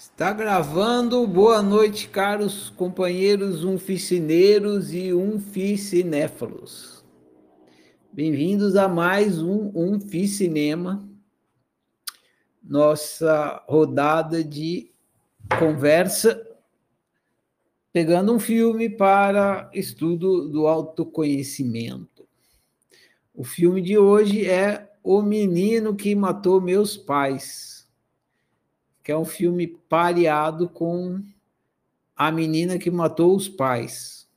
Está gravando. Boa noite, caros companheiros unficineiros e unficinéfalos. Bem-vindos a mais um Unficinema, nossa rodada de conversa, pegando um filme para estudo do autoconhecimento. O filme de hoje é O Menino que Matou Meus Pais que é um filme pareado com A Menina que Matou os Pais.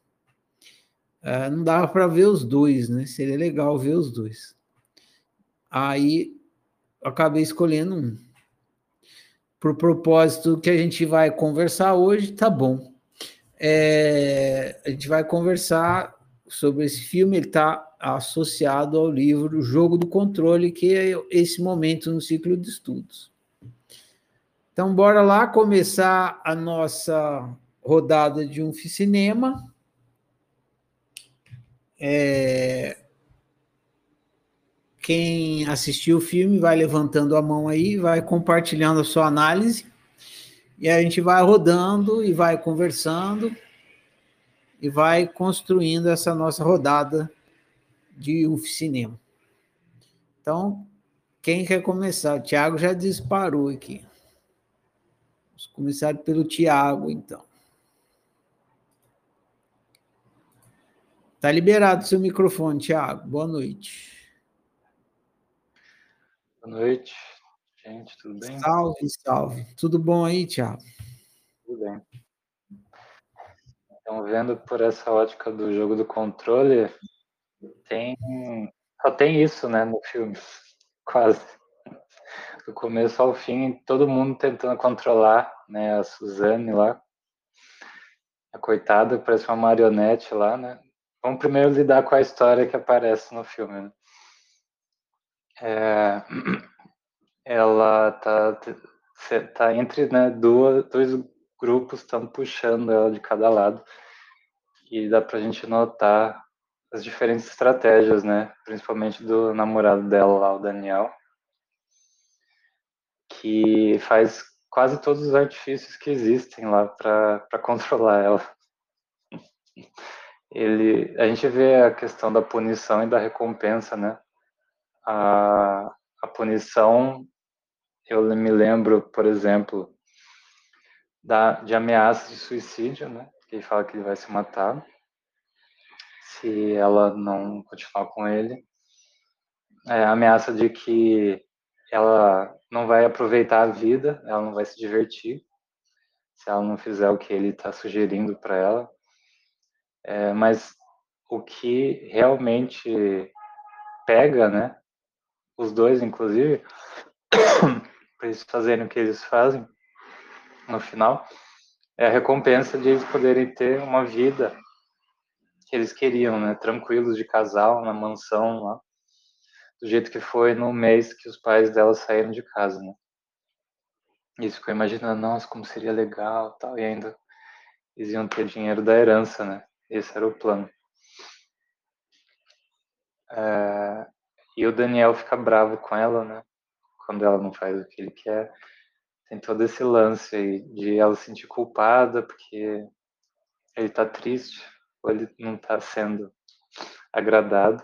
Uh, não dava para ver os dois, né? Seria legal ver os dois. Aí acabei escolhendo um. Por propósito que a gente vai conversar hoje, tá bom. É, a gente vai conversar sobre esse filme, ele está associado ao livro Jogo do Controle, que é esse momento no ciclo de estudos. Então, bora lá começar a nossa rodada de um cinema. É... Quem assistiu o filme vai levantando a mão aí, vai compartilhando a sua análise, e a gente vai rodando e vai conversando e vai construindo essa nossa rodada de um cinema. Então, quem quer começar? O Thiago já disparou aqui. Vamos começar pelo Tiago, então. Está liberado seu microfone, Tiago. Boa noite. Boa noite, gente, tudo bem? Salve, salve. Tudo bom aí, Tiago? Tudo bem. Então, vendo por essa ótica do jogo do controle, tem só tem isso, né, no filme, quase do começo ao fim, todo mundo tentando controlar, né, a Suzane lá. A coitada parece uma marionete lá, né? Vamos primeiro lidar com a história que aparece no filme. Né? É, ela tá, tá entre né, duas, dois grupos estão puxando ela de cada lado e dá pra gente notar as diferentes estratégias, né? Principalmente do namorado dela lá, o Daniel que faz quase todos os artifícios que existem lá para controlar ela. Ele, a gente vê a questão da punição e da recompensa, né? A, a punição, eu me lembro, por exemplo, da, de ameaças de suicídio, né? Que ele fala que ele vai se matar se ela não continuar com ele. É, a ameaça de que ela não vai aproveitar a vida, ela não vai se divertir se ela não fizer o que ele está sugerindo para ela. É, mas o que realmente pega, né? Os dois, inclusive, para eles fazerem o que eles fazem no final, é a recompensa de eles poderem ter uma vida que eles queriam, né? Tranquilos de casal na mansão lá do jeito que foi no mês que os pais dela saíram de casa, né? E ficou imaginando, nossa, como seria legal tal, e ainda eles iam ter dinheiro da herança, né? Esse era o plano. É, e o Daniel fica bravo com ela, né? Quando ela não faz o que ele quer. Tem todo esse lance aí de ela se sentir culpada porque ele tá triste ou ele não tá sendo agradado.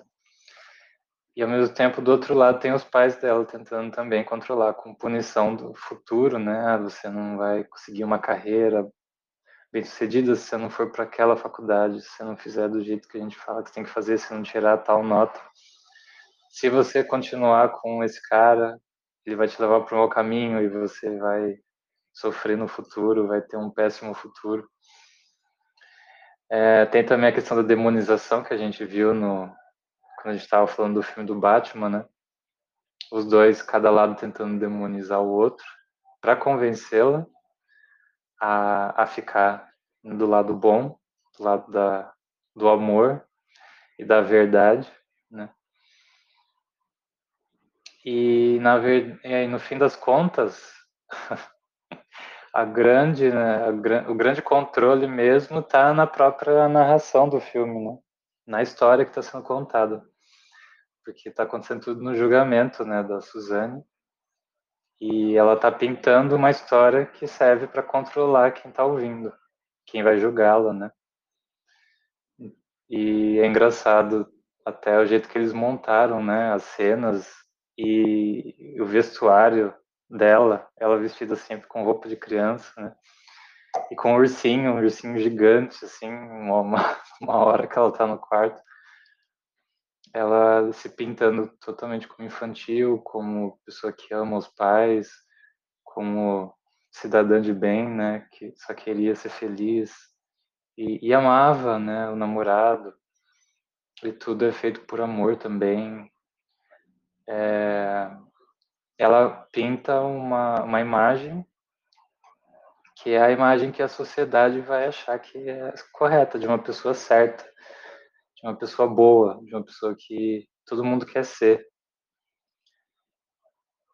E ao mesmo tempo, do outro lado, tem os pais dela tentando também controlar com punição do futuro, né? Ah, você não vai conseguir uma carreira bem sucedida se você não for para aquela faculdade, se você não fizer do jeito que a gente fala que você tem que fazer, se não tirar tal nota. Se você continuar com esse cara, ele vai te levar para um mau caminho e você vai sofrer no futuro, vai ter um péssimo futuro. É, tem também a questão da demonização que a gente viu no, quando a gente estava falando do filme do Batman, né? Os dois, cada lado tentando demonizar o outro, para convencê-la a, a ficar do lado bom, do lado da, do amor e da verdade, né? E, na e aí, no fim das contas, a grande, né, a, o grande controle mesmo está na própria narração do filme, né? na história que está sendo contada porque está acontecendo tudo no julgamento, né, da Suzane. E ela está pintando uma história que serve para controlar quem está ouvindo, quem vai julgá-la, né? E é engraçado até o jeito que eles montaram, né, as cenas e o vestuário dela, ela vestida sempre com roupa de criança, né? E com um ursinho, um ursinho gigante, assim, uma, uma hora que ela tá no quarto, ela se pintando totalmente como infantil, como pessoa que ama os pais, como cidadã de bem, né, que só queria ser feliz e, e amava, né, o namorado. E tudo é feito por amor também. É, ela pinta uma, uma imagem que é a imagem que a sociedade vai achar que é correta, de uma pessoa certa, de uma pessoa boa, de uma pessoa que todo mundo quer ser.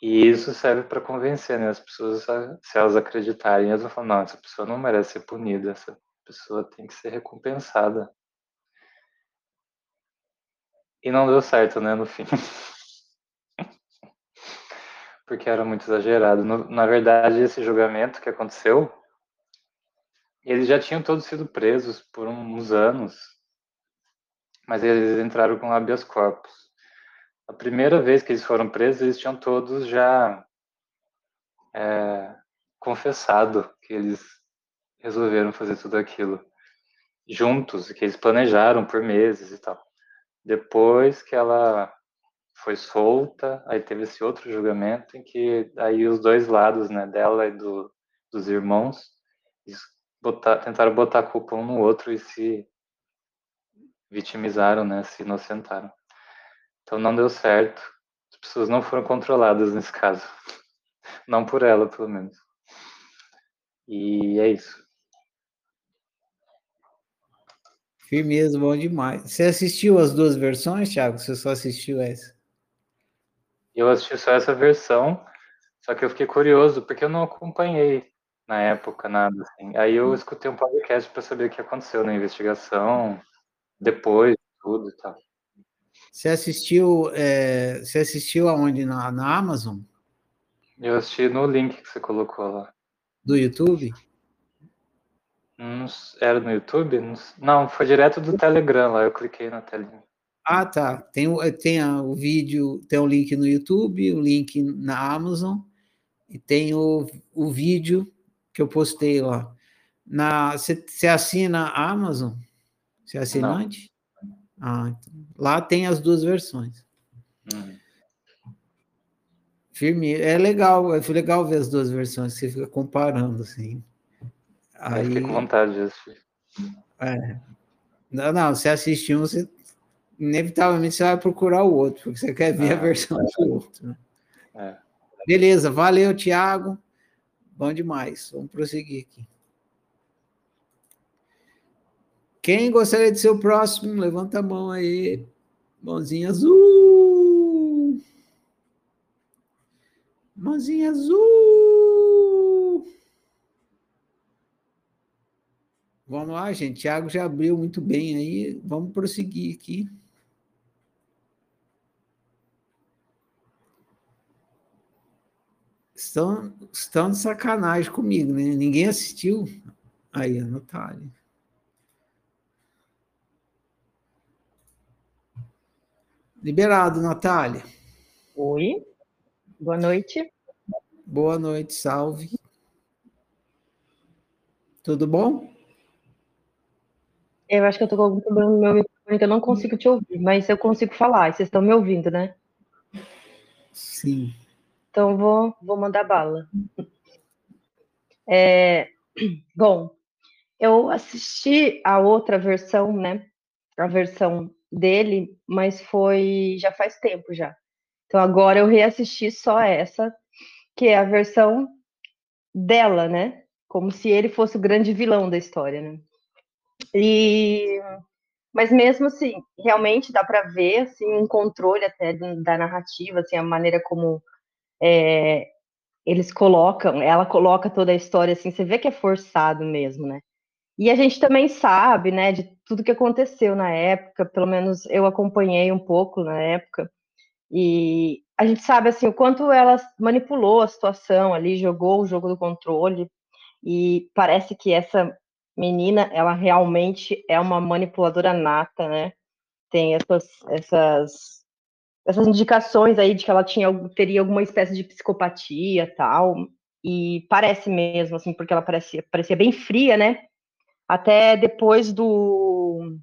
E isso serve para convencer né, as pessoas, se elas acreditarem, elas vão falar: não, essa pessoa não merece ser punida, essa pessoa tem que ser recompensada. E não deu certo, né, no fim. Porque era muito exagerado. No, na verdade, esse julgamento que aconteceu, eles já tinham todos sido presos por uns anos, mas eles entraram com habeas corpus. A primeira vez que eles foram presos, eles tinham todos já é, confessado que eles resolveram fazer tudo aquilo juntos, que eles planejaram por meses e tal. Depois que ela foi solta, aí teve esse outro julgamento em que aí os dois lados, né, dela e do, dos irmãos, botar, tentaram botar a culpa um no outro e se vitimizaram, né, se inocentaram. Então não deu certo. As pessoas não foram controladas nesse caso. Não por ela, pelo menos. E é isso. Firmeza, bom demais. Você assistiu as duas versões, Thiago? Você só assistiu essa? Eu assisti só essa versão, só que eu fiquei curioso, porque eu não acompanhei na época nada assim. Aí eu escutei um podcast para saber o que aconteceu na investigação, depois, tudo e tal. Você assistiu, é, você assistiu aonde? Na, na Amazon? Eu assisti no link que você colocou lá. Do YouTube? era no YouTube? Não, foi direto do Telegram lá, eu cliquei na telinha. Ah, tá. Tem, tem o vídeo, tem o link no YouTube, o link na Amazon, e tem o, o vídeo que eu postei lá. Na, você assina a Amazon? Você é assinante? Ah, então, lá tem as duas versões. Hum. Firme. É legal, é legal ver as duas versões, você fica comparando, assim. Aí, eu com vontade de assistir. É. Não, não, você assistir um, você inevitavelmente você vai procurar o outro, porque você quer ver ah, a versão do outro. Né? É. Beleza, valeu, Tiago. Bom demais. Vamos prosseguir aqui. Quem gostaria de ser o próximo? Levanta a mão aí. Mãozinha azul. Mãozinha azul. Vamos lá, gente. Tiago já abriu muito bem aí. Vamos prosseguir aqui. Estão, estão de sacanagem comigo, né? Ninguém assistiu. Aí, a Natália. Liberado, Natália. Oi, boa noite. Boa noite, salve. Tudo bom? Eu acho que eu estou com algum problema no meu microfone que eu não consigo te ouvir, mas eu consigo falar. Vocês estão me ouvindo, né? Sim. Então vou, vou mandar bala. É, bom, eu assisti a outra versão, né? A versão dele, mas foi já faz tempo já. Então agora eu reassisti só essa, que é a versão dela, né? Como se ele fosse o grande vilão da história, né? E mas mesmo assim, realmente dá para ver assim um controle até da narrativa, assim a maneira como é, eles colocam, ela coloca toda a história assim, você vê que é forçado mesmo, né? E a gente também sabe, né, de tudo que aconteceu na época, pelo menos eu acompanhei um pouco na época, e a gente sabe assim o quanto ela manipulou a situação ali, jogou o jogo do controle e parece que essa menina, ela realmente é uma manipuladora nata, né? Tem essas essas essas indicações aí de que ela tinha teria alguma espécie de psicopatia, tal, e parece mesmo assim, porque ela parecia parecia bem fria, né? Até depois do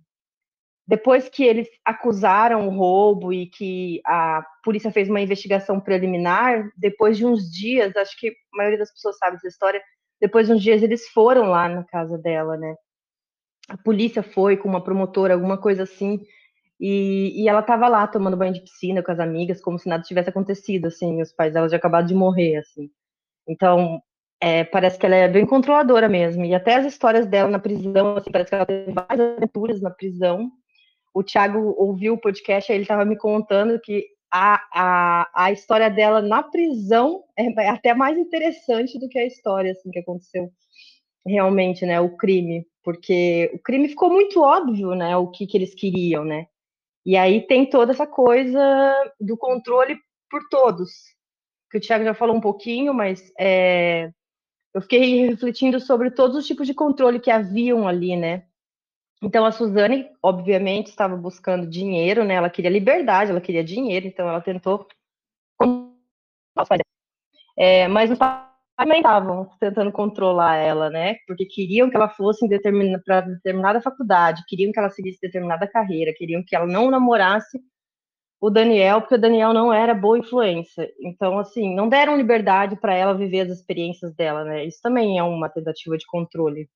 depois que eles acusaram o roubo e que a polícia fez uma investigação preliminar, depois de uns dias, acho que a maioria das pessoas sabe dessa história, depois de uns dias eles foram lá na casa dela, né? A polícia foi com uma promotora, alguma coisa assim, e, e ela estava lá tomando banho de piscina com as amigas, como se nada tivesse acontecido, assim, os pais dela já acabaram de morrer, assim. Então, é, parece que ela é bem controladora mesmo, e até as histórias dela na prisão, assim, parece que ela teve várias aventuras na prisão, o Thiago ouviu o podcast, aí ele estava me contando que a, a, a história dela na prisão é, é até mais interessante do que a história assim, que aconteceu realmente, né? O crime, porque o crime ficou muito óbvio, né? O que, que eles queriam, né? E aí tem toda essa coisa do controle por todos, que o Thiago já falou um pouquinho, mas é, eu fiquei refletindo sobre todos os tipos de controle que haviam ali, né? Então a Suzane, obviamente, estava buscando dinheiro, né? Ela queria liberdade, ela queria dinheiro, então ela tentou. É, mas os pais também estavam tentando controlar ela, né? Porque queriam que ela fosse determin... para determinada faculdade, queriam que ela seguisse determinada carreira, queriam que ela não namorasse o Daniel, porque o Daniel não era boa influência. Então, assim, não deram liberdade para ela viver as experiências dela, né? Isso também é uma tentativa de controle.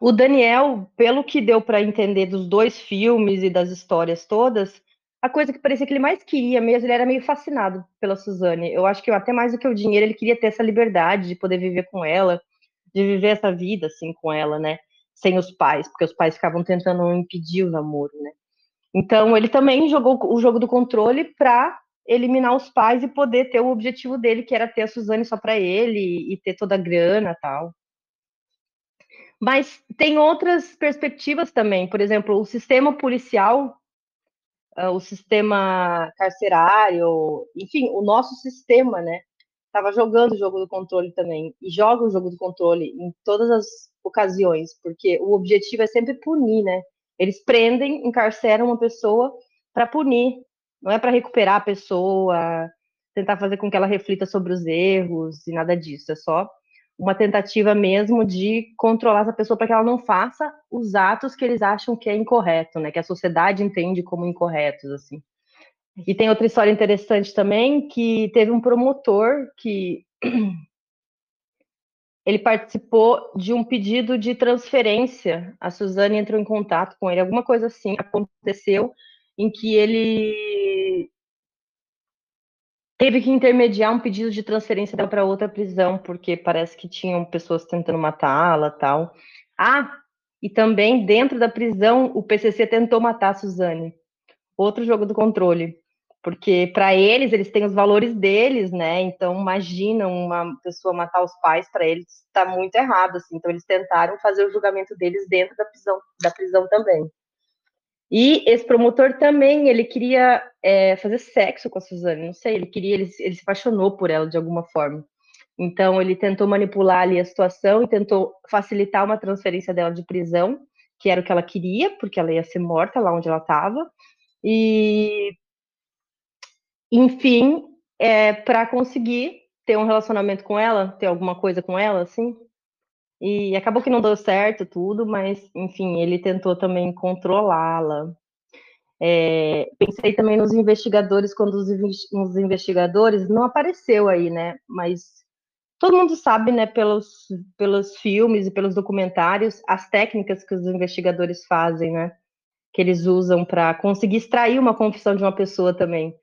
O Daniel, pelo que deu para entender dos dois filmes e das histórias todas, a coisa que parecia que ele mais queria mesmo, ele era meio fascinado pela Suzane. Eu acho que até mais do que o dinheiro, ele queria ter essa liberdade de poder viver com ela, de viver essa vida assim com ela, né? Sem os pais, porque os pais ficavam tentando impedir o namoro, né? Então ele também jogou o jogo do controle para eliminar os pais e poder ter o objetivo dele, que era ter a Suzane só para ele e ter toda a grana, tal. Mas tem outras perspectivas também, por exemplo, o sistema policial, uh, o sistema carcerário, enfim, o nosso sistema, né? Estava jogando o jogo do controle também, e joga o jogo do controle em todas as ocasiões, porque o objetivo é sempre punir, né? Eles prendem, encarceram uma pessoa para punir, não é para recuperar a pessoa, tentar fazer com que ela reflita sobre os erros e nada disso, é só uma tentativa mesmo de controlar essa pessoa para que ela não faça os atos que eles acham que é incorreto, né? Que a sociedade entende como incorretos, assim. E tem outra história interessante também que teve um promotor que ele participou de um pedido de transferência. A Suzane entrou em contato com ele, alguma coisa assim aconteceu em que ele teve que intermediar um pedido de transferência dela para outra prisão, porque parece que tinham pessoas tentando matá-la tal. Ah, e também dentro da prisão o PCC tentou matar a Suzane. Outro jogo do controle. Porque para eles, eles têm os valores deles, né? Então, imagina uma pessoa matar os pais, para eles está muito errado, assim. Então, eles tentaram fazer o julgamento deles dentro da prisão, da prisão também. E esse promotor também, ele queria é, fazer sexo com a Suzane, não sei, ele queria, ele, ele se apaixonou por ela de alguma forma. Então, ele tentou manipular ali a situação e tentou facilitar uma transferência dela de prisão, que era o que ela queria, porque ela ia ser morta lá onde ela estava. E, enfim, é, para conseguir ter um relacionamento com ela, ter alguma coisa com ela, assim, e acabou que não deu certo tudo, mas, enfim, ele tentou também controlá-la. É, pensei também nos investigadores, quando os, os, investigadores não apareceu aí, né? Mas todo mundo sabe, né, pelos, pelos filmes e pelos documentários, as técnicas que os investigadores fazem, né? Que eles usam para conseguir extrair uma confissão de uma pessoa também.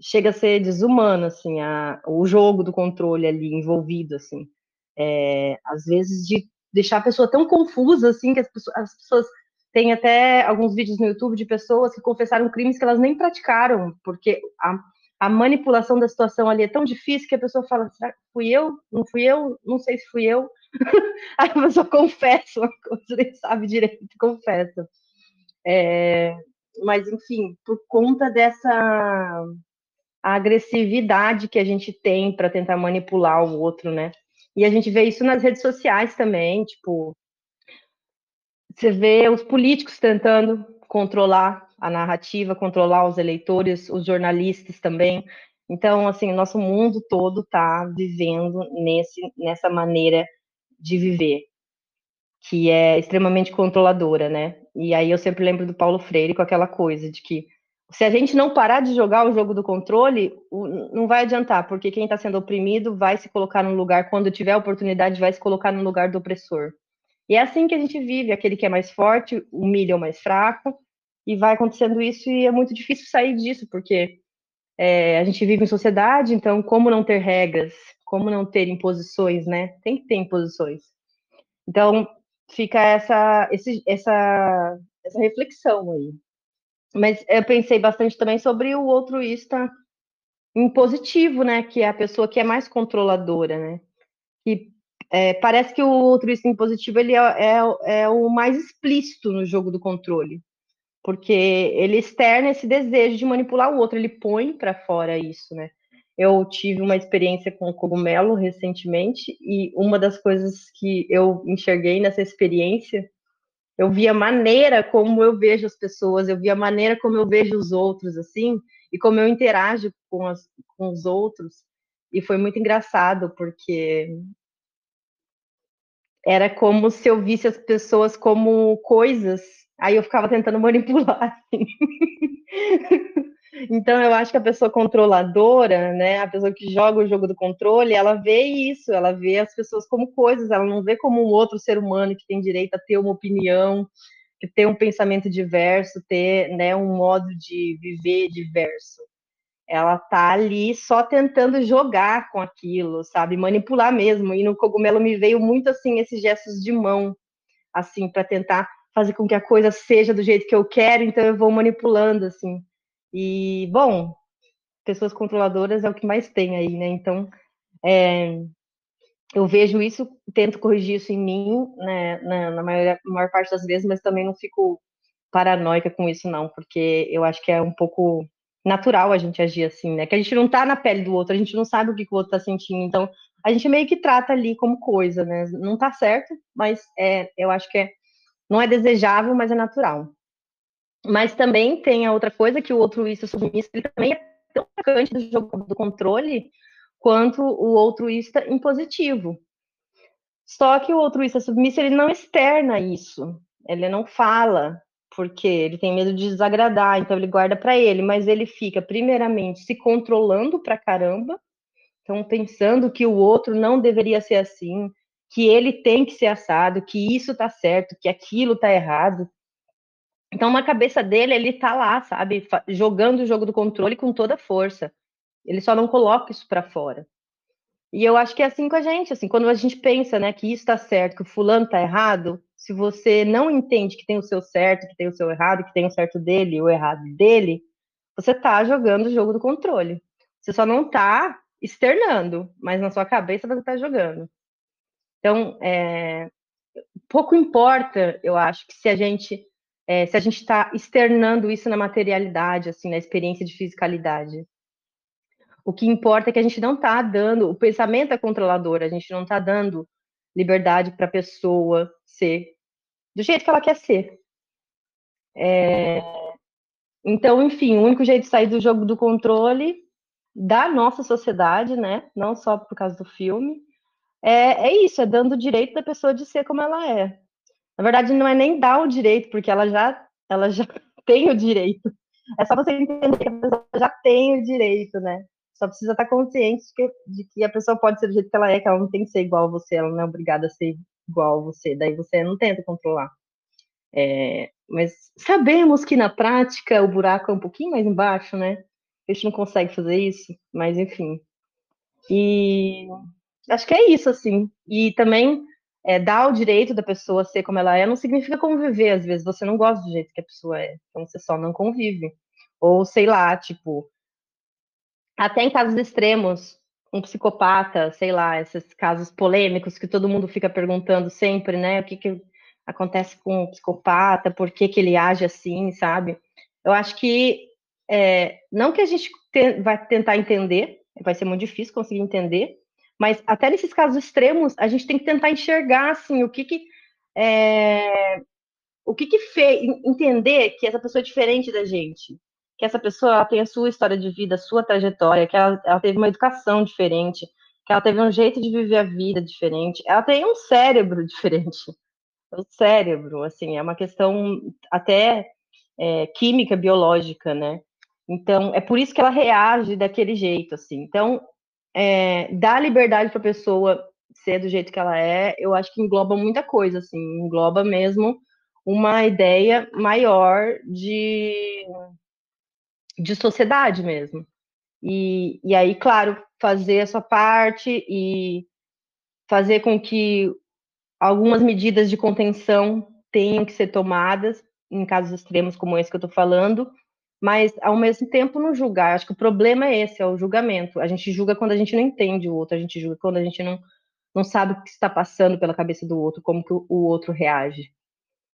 Chega a ser desumano, assim, a, o jogo do controle ali envolvido, assim é, às vezes de deixar a pessoa tão confusa assim que as pessoas, as pessoas têm até alguns vídeos no YouTube de pessoas que confessaram crimes que elas nem praticaram, porque a, a manipulação da situação ali é tão difícil que a pessoa fala: será que fui eu? Não fui eu? Não sei se fui eu. Aí a pessoa confessa uma coisa, nem sabe direito, confessa. É, mas, enfim, por conta dessa a agressividade que a gente tem para tentar manipular o outro, né? E a gente vê isso nas redes sociais também, tipo, você vê os políticos tentando controlar a narrativa, controlar os eleitores, os jornalistas também. Então, assim, nosso mundo todo está vivendo nesse, nessa maneira de viver, que é extremamente controladora, né? E aí eu sempre lembro do Paulo Freire com aquela coisa de que se a gente não parar de jogar o jogo do controle, não vai adiantar, porque quem está sendo oprimido vai se colocar no lugar, quando tiver oportunidade, vai se colocar no lugar do opressor. E é assim que a gente vive, aquele que é mais forte humilha o mais fraco, e vai acontecendo isso, e é muito difícil sair disso, porque é, a gente vive em sociedade, então como não ter regras, como não ter imposições, né? Tem que ter imposições. Então fica essa, esse, essa, essa reflexão aí. Mas eu pensei bastante também sobre o altruísta impositivo, né? Que é a pessoa que é mais controladora, né? Que é, parece que o altruísta impositivo ele é, é, é, o mais explícito no jogo do controle, porque ele externa esse desejo de manipular o outro, ele põe para fora isso, né? Eu tive uma experiência com cogumelo recentemente e uma das coisas que eu enxerguei nessa experiência eu vi a maneira como eu vejo as pessoas, eu vi a maneira como eu vejo os outros, assim, e como eu interajo com, as, com os outros. E foi muito engraçado, porque era como se eu visse as pessoas como coisas, aí eu ficava tentando manipular, assim. Então, eu acho que a pessoa controladora, né, a pessoa que joga o jogo do controle, ela vê isso, ela vê as pessoas como coisas, ela não vê como um outro ser humano que tem direito a ter uma opinião, que ter um pensamento diverso, ter né, um modo de viver diverso. Ela tá ali só tentando jogar com aquilo, sabe, manipular mesmo. E no cogumelo me veio muito assim esses gestos de mão, assim, para tentar fazer com que a coisa seja do jeito que eu quero, então eu vou manipulando assim e, bom, pessoas controladoras é o que mais tem aí, né? Então, é, eu vejo isso, tento corrigir isso em mim, né, na, na maior, maior, parte das vezes, mas também não fico paranoica com isso, não, porque eu acho que é um pouco natural a gente agir assim, né? Que a gente não tá na pele do outro, a gente não sabe o que, que o outro tá sentindo, então a gente meio que trata ali como coisa, né? Não tá certo, mas é, eu acho que é, não é desejável, mas é natural. Mas também tem a outra coisa que o altruísta submisso ele também é tão marcante do jogo do controle quanto o altruísta impositivo. Só que o altruísta submisso ele não externa isso, ele não fala, porque ele tem medo de desagradar, então ele guarda para ele, mas ele fica primeiramente se controlando para caramba, então pensando que o outro não deveria ser assim, que ele tem que ser assado, que isso tá certo, que aquilo tá errado. Então, na cabeça dele, ele tá lá, sabe, jogando o jogo do controle com toda a força. Ele só não coloca isso para fora. E eu acho que é assim com a gente, assim, quando a gente pensa, né, que isso está certo, que o fulano está errado, se você não entende que tem o seu certo, que tem o seu errado, que tem o certo dele e o errado dele, você está jogando o jogo do controle. Você só não está externando, mas na sua cabeça você está jogando. Então, é, pouco importa, eu acho, que se a gente é, se a gente está externando isso na materialidade, assim, na experiência de fisicalidade. O que importa é que a gente não está dando, o pensamento é controlador, a gente não está dando liberdade para a pessoa ser do jeito que ela quer ser. É, então, enfim, o único jeito de sair do jogo do controle da nossa sociedade, né, não só por causa do filme, é, é isso, é dando o direito da pessoa de ser como ela é. Na verdade, não é nem dar o direito, porque ela já, ela já tem o direito. É só você entender que a pessoa já tem o direito, né? Só precisa estar consciente de que, de que a pessoa pode ser do jeito que ela é, que ela não tem que ser igual a você, ela não é obrigada a ser igual a você. Daí você não tenta controlar. É, mas sabemos que na prática o buraco é um pouquinho mais embaixo, né? A gente não consegue fazer isso, mas enfim. E acho que é isso, assim. E também é, dar o direito da pessoa ser como ela é não significa conviver. Às vezes você não gosta do jeito que a pessoa é, então você só não convive. Ou sei lá, tipo, até em casos extremos, um psicopata, sei lá, esses casos polêmicos que todo mundo fica perguntando sempre, né? O que, que acontece com o psicopata, por que, que ele age assim, sabe? Eu acho que é, não que a gente te, vai tentar entender, vai ser muito difícil conseguir entender, mas até nesses casos extremos, a gente tem que tentar enxergar assim o que que é, o que que fez entender que essa pessoa é diferente da gente, que essa pessoa tem a sua história de vida, a sua trajetória, que ela, ela teve uma educação diferente, que ela teve um jeito de viver a vida diferente, ela tem um cérebro diferente. O cérebro, assim, é uma questão até é, química, biológica, né? Então, é por isso que ela reage daquele jeito, assim. Então, é, dar liberdade para a pessoa ser do jeito que ela é, eu acho que engloba muita coisa, assim, engloba mesmo uma ideia maior de, de sociedade mesmo. E, e aí, claro, fazer essa parte e fazer com que algumas medidas de contenção tenham que ser tomadas em casos extremos como esse que eu estou falando, mas ao mesmo tempo não julgar. Acho que o problema é esse, é o julgamento. A gente julga quando a gente não entende o outro, a gente julga quando a gente não, não sabe o que está passando pela cabeça do outro, como que o, o outro reage.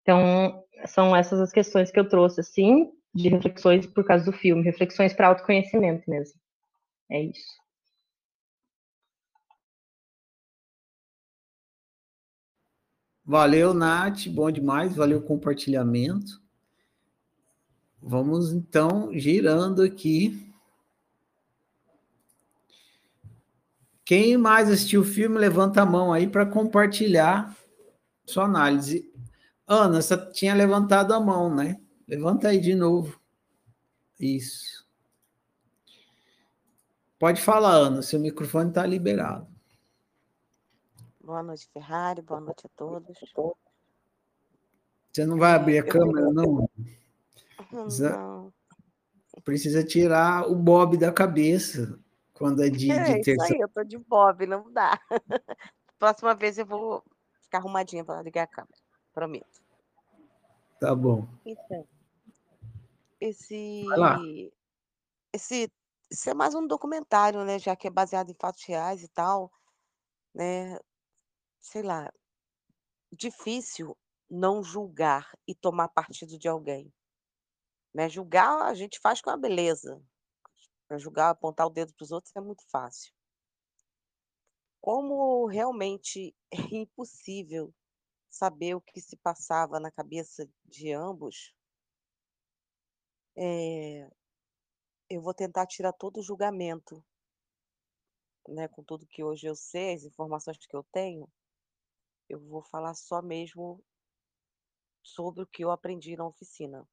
Então, são essas as questões que eu trouxe, assim, de reflexões por causa do filme, reflexões para autoconhecimento mesmo. É isso. Valeu, Nath, bom demais, valeu o compartilhamento. Vamos então girando aqui. Quem mais assistiu o filme, levanta a mão aí para compartilhar sua análise. Ana, você tinha levantado a mão, né? Levanta aí de novo. Isso. Pode falar, Ana, seu microfone está liberado. Boa noite, Ferrari. Boa noite a todos. Você não vai abrir a câmera, não? Precisa tirar o Bob da cabeça quando é de, é, de terça. Isso aí, eu tô de Bob, não dá. Próxima vez eu vou ficar arrumadinha para ligar a câmera. Prometo. Tá bom. Então, esse, esse, esse é mais um documentário, né? Já que é baseado em fatos reais e tal, né? Sei lá, difícil não julgar e tomar partido de alguém. Né? Julgar a gente faz com a beleza. Para julgar, apontar o dedo para os outros é muito fácil. Como realmente é impossível saber o que se passava na cabeça de ambos, é, eu vou tentar tirar todo o julgamento, né, com tudo que hoje eu sei, as informações que eu tenho, eu vou falar só mesmo sobre o que eu aprendi na oficina.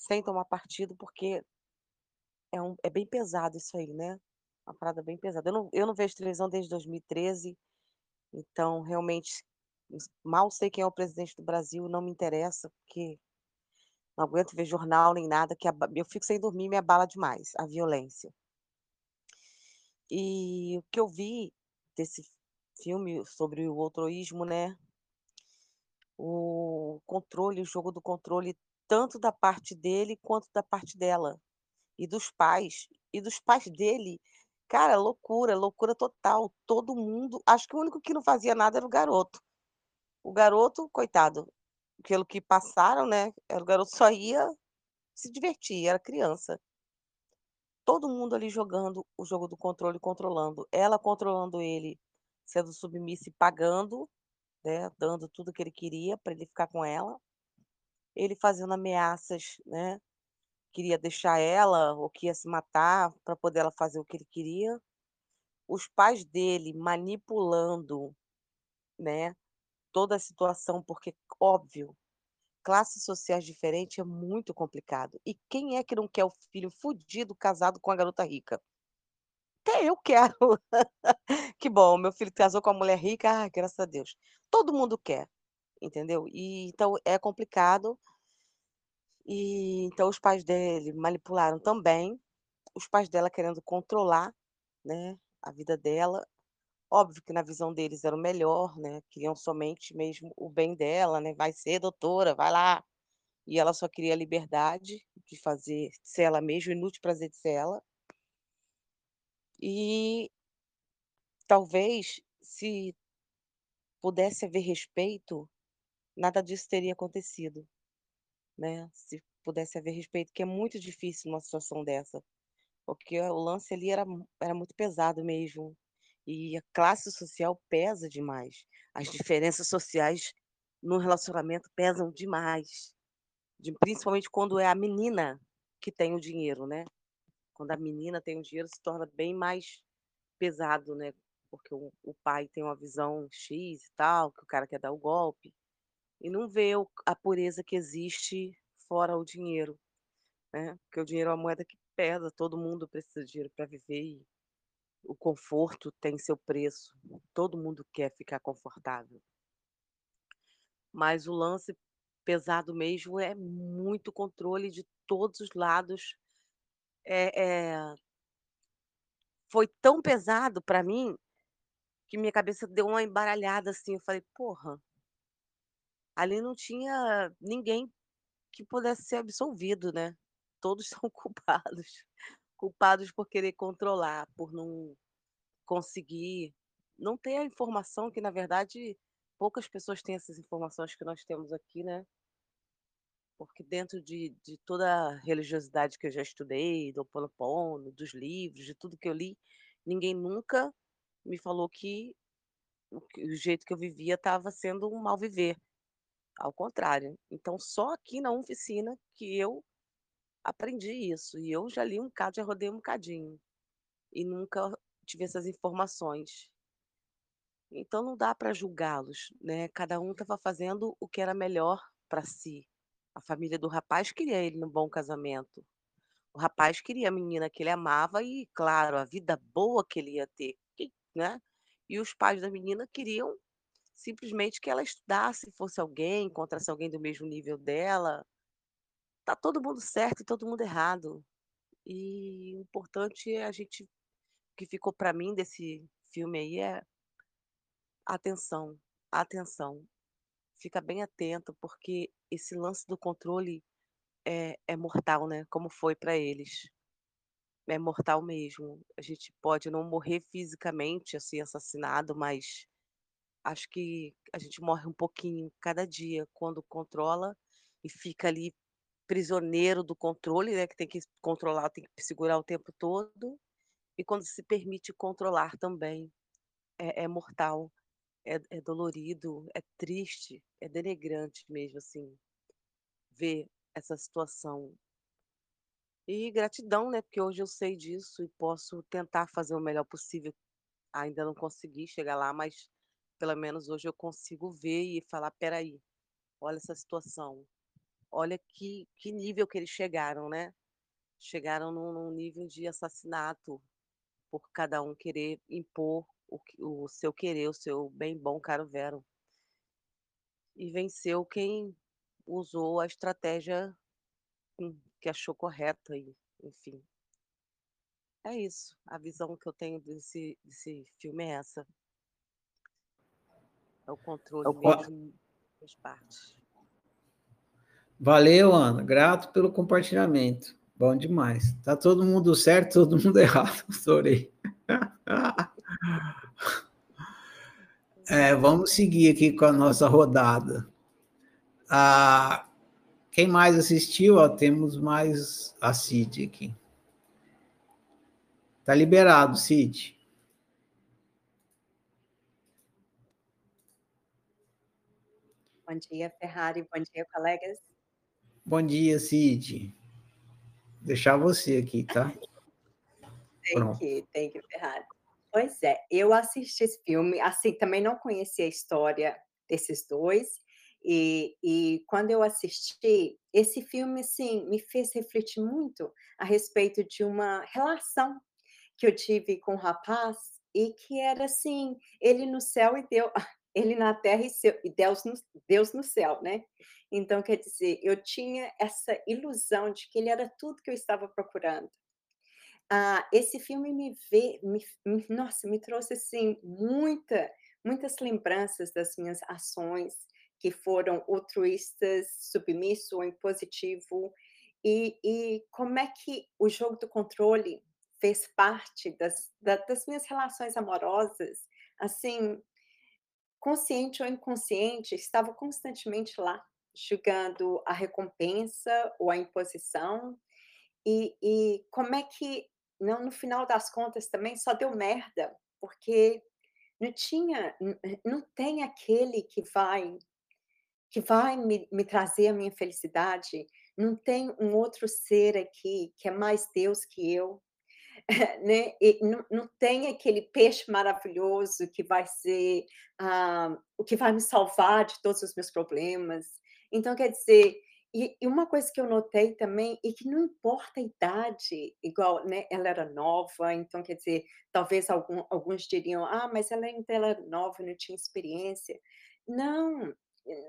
Sem tomar partido, porque é, um, é bem pesado isso aí, né? Uma parada bem pesada. Eu não, eu não vejo televisão desde 2013, então realmente mal sei quem é o presidente do Brasil, não me interessa, porque não aguento ver jornal nem nada, que eu fico sem dormir, me abala demais a violência. E o que eu vi desse filme sobre o outroísmo, né? O controle, o jogo do controle, tanto da parte dele quanto da parte dela. E dos pais. E dos pais dele. Cara, loucura, loucura total. Todo mundo. Acho que o único que não fazia nada era o garoto. O garoto, coitado, pelo que passaram, né? O garoto só ia se divertir, era criança. Todo mundo ali jogando o jogo do controle, controlando. Ela controlando ele, sendo submissa e pagando, né? Dando tudo que ele queria para ele ficar com ela. Ele fazendo ameaças, né? Queria deixar ela ou que ia se matar para poder ela fazer o que ele queria. Os pais dele manipulando, né? toda a situação, porque, óbvio, classes sociais diferentes é muito complicado. E quem é que não quer o filho fudido casado com a garota rica? Até eu quero. que bom, meu filho casou com a mulher rica, ah, graças a Deus. Todo mundo quer, entendeu? E então é complicado. E então os pais dele manipularam também, os pais dela querendo controlar, né, a vida dela. Óbvio que na visão deles era o melhor, né, queriam somente mesmo o bem dela, né, "Vai ser doutora, vai lá". E ela só queria a liberdade de fazer ser ela mesma, o inútil prazer de ser ela. E talvez se pudesse haver respeito, nada disso teria acontecido, né, se pudesse haver respeito, que é muito difícil numa situação dessa, porque o lance ali era, era muito pesado mesmo. E a classe social pesa demais. As diferenças sociais no relacionamento pesam demais. De, principalmente quando é a menina que tem o dinheiro, né? Quando a menina tem o dinheiro, se torna bem mais pesado, né? Porque o, o pai tem uma visão X e tal, que o cara quer dar o golpe, e não vê o, a pureza que existe fora o dinheiro, né? Porque o dinheiro é uma moeda que pesa, todo mundo precisa de dinheiro para viver e o conforto tem seu preço. Todo mundo quer ficar confortável. Mas o lance pesado mesmo é muito controle de todos os lados. É, é... Foi tão pesado para mim que minha cabeça deu uma embaralhada assim. Eu falei, porra, ali não tinha ninguém que pudesse ser absolvido, né? Todos são culpados culpados por querer controlar, por não conseguir, não ter a informação que, na verdade, poucas pessoas têm essas informações que nós temos aqui, né? Porque dentro de, de toda a religiosidade que eu já estudei, do Ponopono, dos livros, de tudo que eu li, ninguém nunca me falou que o, o jeito que eu vivia estava sendo um mal viver. Ao contrário. Então, só aqui na oficina que eu aprendi isso. E eu já li um bocado, já rodei um bocadinho. E nunca tive essas informações. Então não dá para julgá-los, né? Cada um estava fazendo o que era melhor para si. A família do rapaz queria ele no bom casamento. O rapaz queria a menina que ele amava e, claro, a vida boa que ele ia ter, né? E os pais da menina queriam simplesmente que ela estudasse, fosse alguém, encontrasse alguém do mesmo nível dela, tá todo mundo certo e todo mundo errado. E o importante é a gente o que ficou para mim desse filme aí é atenção, atenção. Fica bem atento, porque esse lance do controle é, é mortal, né? Como foi para eles. É mortal mesmo. A gente pode não morrer fisicamente, assim, assassinado, mas acho que a gente morre um pouquinho cada dia quando controla e fica ali prisioneiro do controle, né, que tem que controlar, tem que segurar o tempo todo, e quando se permite controlar também, é, é mortal, é, é, dolorido, é triste, é denegrante mesmo, assim, ver essa situação. E gratidão, né, porque hoje eu sei disso e posso tentar fazer o melhor possível. Ainda não consegui chegar lá, mas pelo menos hoje eu consigo ver e falar, peraí, olha essa situação, olha que, que nível que eles chegaram, né? Chegaram num, num nível de assassinato por cada um querer impor o, o seu querer, o seu bem bom, caro Vero. E venceu quem usou a estratégia hum, que achou correta, e, enfim. É isso. A visão que eu tenho desse, desse filme é essa. É o controle é o... mesmo das partes. Valeu, Ana. Grato pelo compartilhamento. Bom demais. Tá todo mundo certo, todo mundo errado. Estourei. É, vamos seguir aqui com a nossa rodada. Ah, quem mais assistiu? Ó, temos mais a Cid aqui. Tá liberado, Cid. Bom dia, Ferrari. Bom dia, colegas. Bom dia, Cid. Deixar você aqui, tá? Tem que, tem que, Ferrari. Pois é, eu assisti esse filme, assim, também não conhecia a história desses dois, e, e quando eu assisti, esse filme, assim, me fez refletir muito a respeito de uma relação que eu tive com o um rapaz, e que era assim, ele no céu e Deus, ele na terra e, seu, e Deus, no, Deus no céu, né? Então, quer dizer, eu tinha essa ilusão de que ele era tudo que eu estava procurando. Ah, esse filme me vê, me, nossa, me trouxe assim muita, muitas lembranças das minhas ações que foram altruístas, submisso ou impositivo, e, e como é que o jogo do controle fez parte das, das minhas relações amorosas, assim, consciente ou inconsciente, estava constantemente lá julgando a recompensa ou a imposição, e, e como é que, não, no final das contas, também só deu merda, porque não tinha, não tem aquele que vai que vai me, me trazer a minha felicidade, não tem um outro ser aqui que é mais Deus que eu, né? E não, não tem aquele peixe maravilhoso que vai ser ah, o que vai me salvar de todos os meus problemas. Então, quer dizer, e, e, uma coisa que eu notei também é que não importa a idade, igual, né, ela era nova, então quer dizer, talvez algum, alguns diriam, ah, mas ela ainda era nova, não tinha experiência. Não,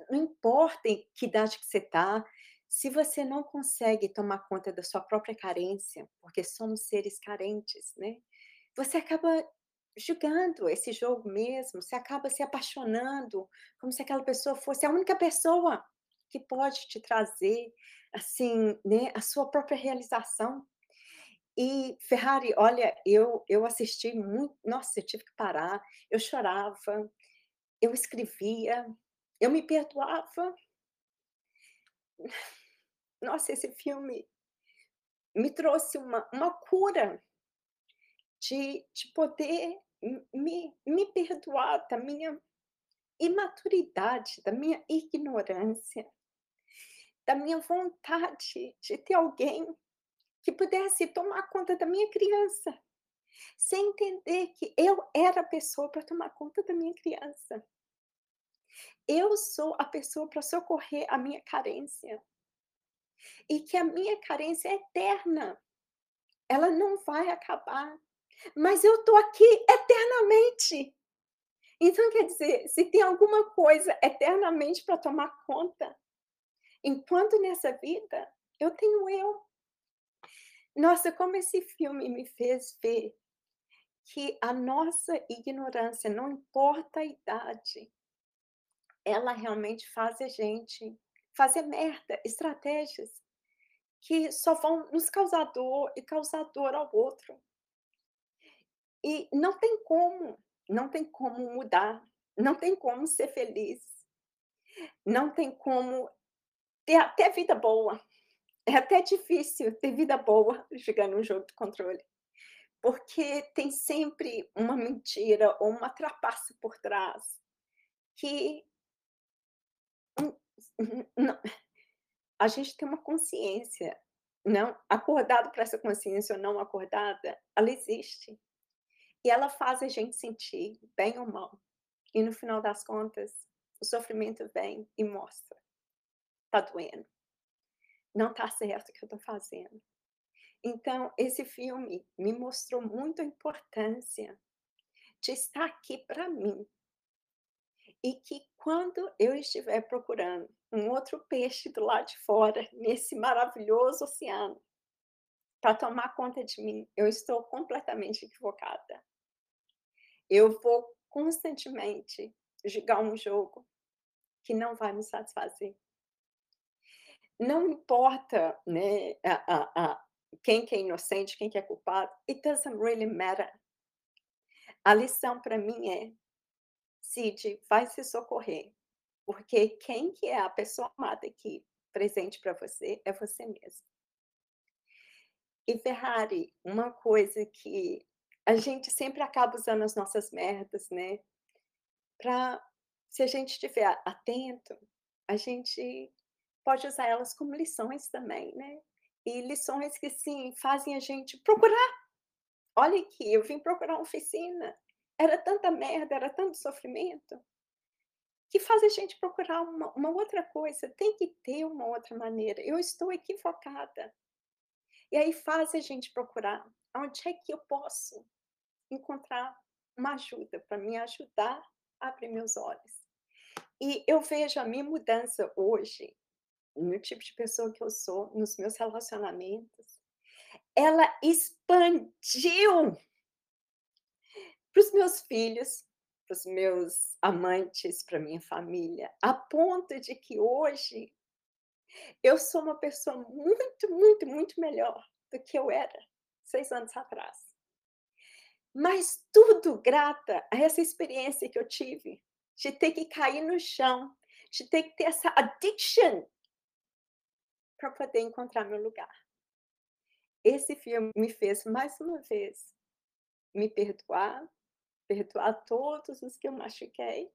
não importa em que idade que você está, se você não consegue tomar conta da sua própria carência, porque somos seres carentes, né? Você acaba julgando esse jogo mesmo, você acaba se apaixonando, como se aquela pessoa fosse a única pessoa que pode te trazer, assim, né, a sua própria realização. E Ferrari, olha, eu eu assisti muito, nossa, eu tive que parar, eu chorava, eu escrevia, eu me perdoava. Nossa, esse filme me trouxe uma, uma cura de, de poder me, me perdoar da minha imaturidade, da minha ignorância, da minha vontade de ter alguém que pudesse tomar conta da minha criança, sem entender que eu era a pessoa para tomar conta da minha criança. Eu sou a pessoa para socorrer a minha carência e que a minha carência é eterna. Ela não vai acabar. Mas eu estou aqui eternamente. Então, quer dizer, se tem alguma coisa eternamente para tomar conta, enquanto nessa vida, eu tenho eu. Nossa, como esse filme me fez ver que a nossa ignorância, não importa a idade, ela realmente faz a gente fazer merda, estratégias que só vão nos causar dor e causar dor ao outro. E não tem como, não tem como mudar, não tem como ser feliz, não tem como ter até vida boa. É até difícil ter vida boa jogando um jogo de controle, porque tem sempre uma mentira ou uma trapaça por trás que não, a gente tem uma consciência, não acordado para essa consciência ou não acordada, ela existe. E ela faz a gente sentir bem ou mal. E no final das contas, o sofrimento vem e mostra. Tá doendo. Não tá certo o que eu tô fazendo. Então, esse filme me mostrou muito a importância de estar aqui para mim, e que quando eu estiver procurando um outro peixe do lado de fora, nesse maravilhoso oceano, para tomar conta de mim, eu estou completamente equivocada. Eu vou constantemente jogar um jogo que não vai me satisfazer. Não importa né, a, a, a, quem que é inocente, quem que é culpado, it doesn't really matter. A lição para mim é Cid, vai se socorrer, porque quem que é a pessoa amada aqui presente para você é você mesmo. E Ferrari, uma coisa que a gente sempre acaba usando as nossas merdas, né? Para, se a gente estiver atento, a gente pode usar elas como lições também, né? E lições que, sim, fazem a gente procurar. Olha aqui, eu vim procurar uma oficina. Era tanta merda, era tanto sofrimento, que faz a gente procurar uma, uma outra coisa. Tem que ter uma outra maneira. Eu estou equivocada. E aí faz a gente procurar onde é que eu posso encontrar uma ajuda para me ajudar a abrir meus olhos. E eu vejo a minha mudança hoje, no tipo de pessoa que eu sou, nos meus relacionamentos. Ela expandiu para os meus filhos, para os meus amantes, para minha família, a ponto de que hoje eu sou uma pessoa muito, muito, muito melhor do que eu era seis anos atrás. Mas tudo grata a essa experiência que eu tive de ter que cair no chão, de ter que ter essa addiction para poder encontrar meu lugar. Esse filme me fez mais uma vez me perdoar, perdoar todos os que eu machuquei.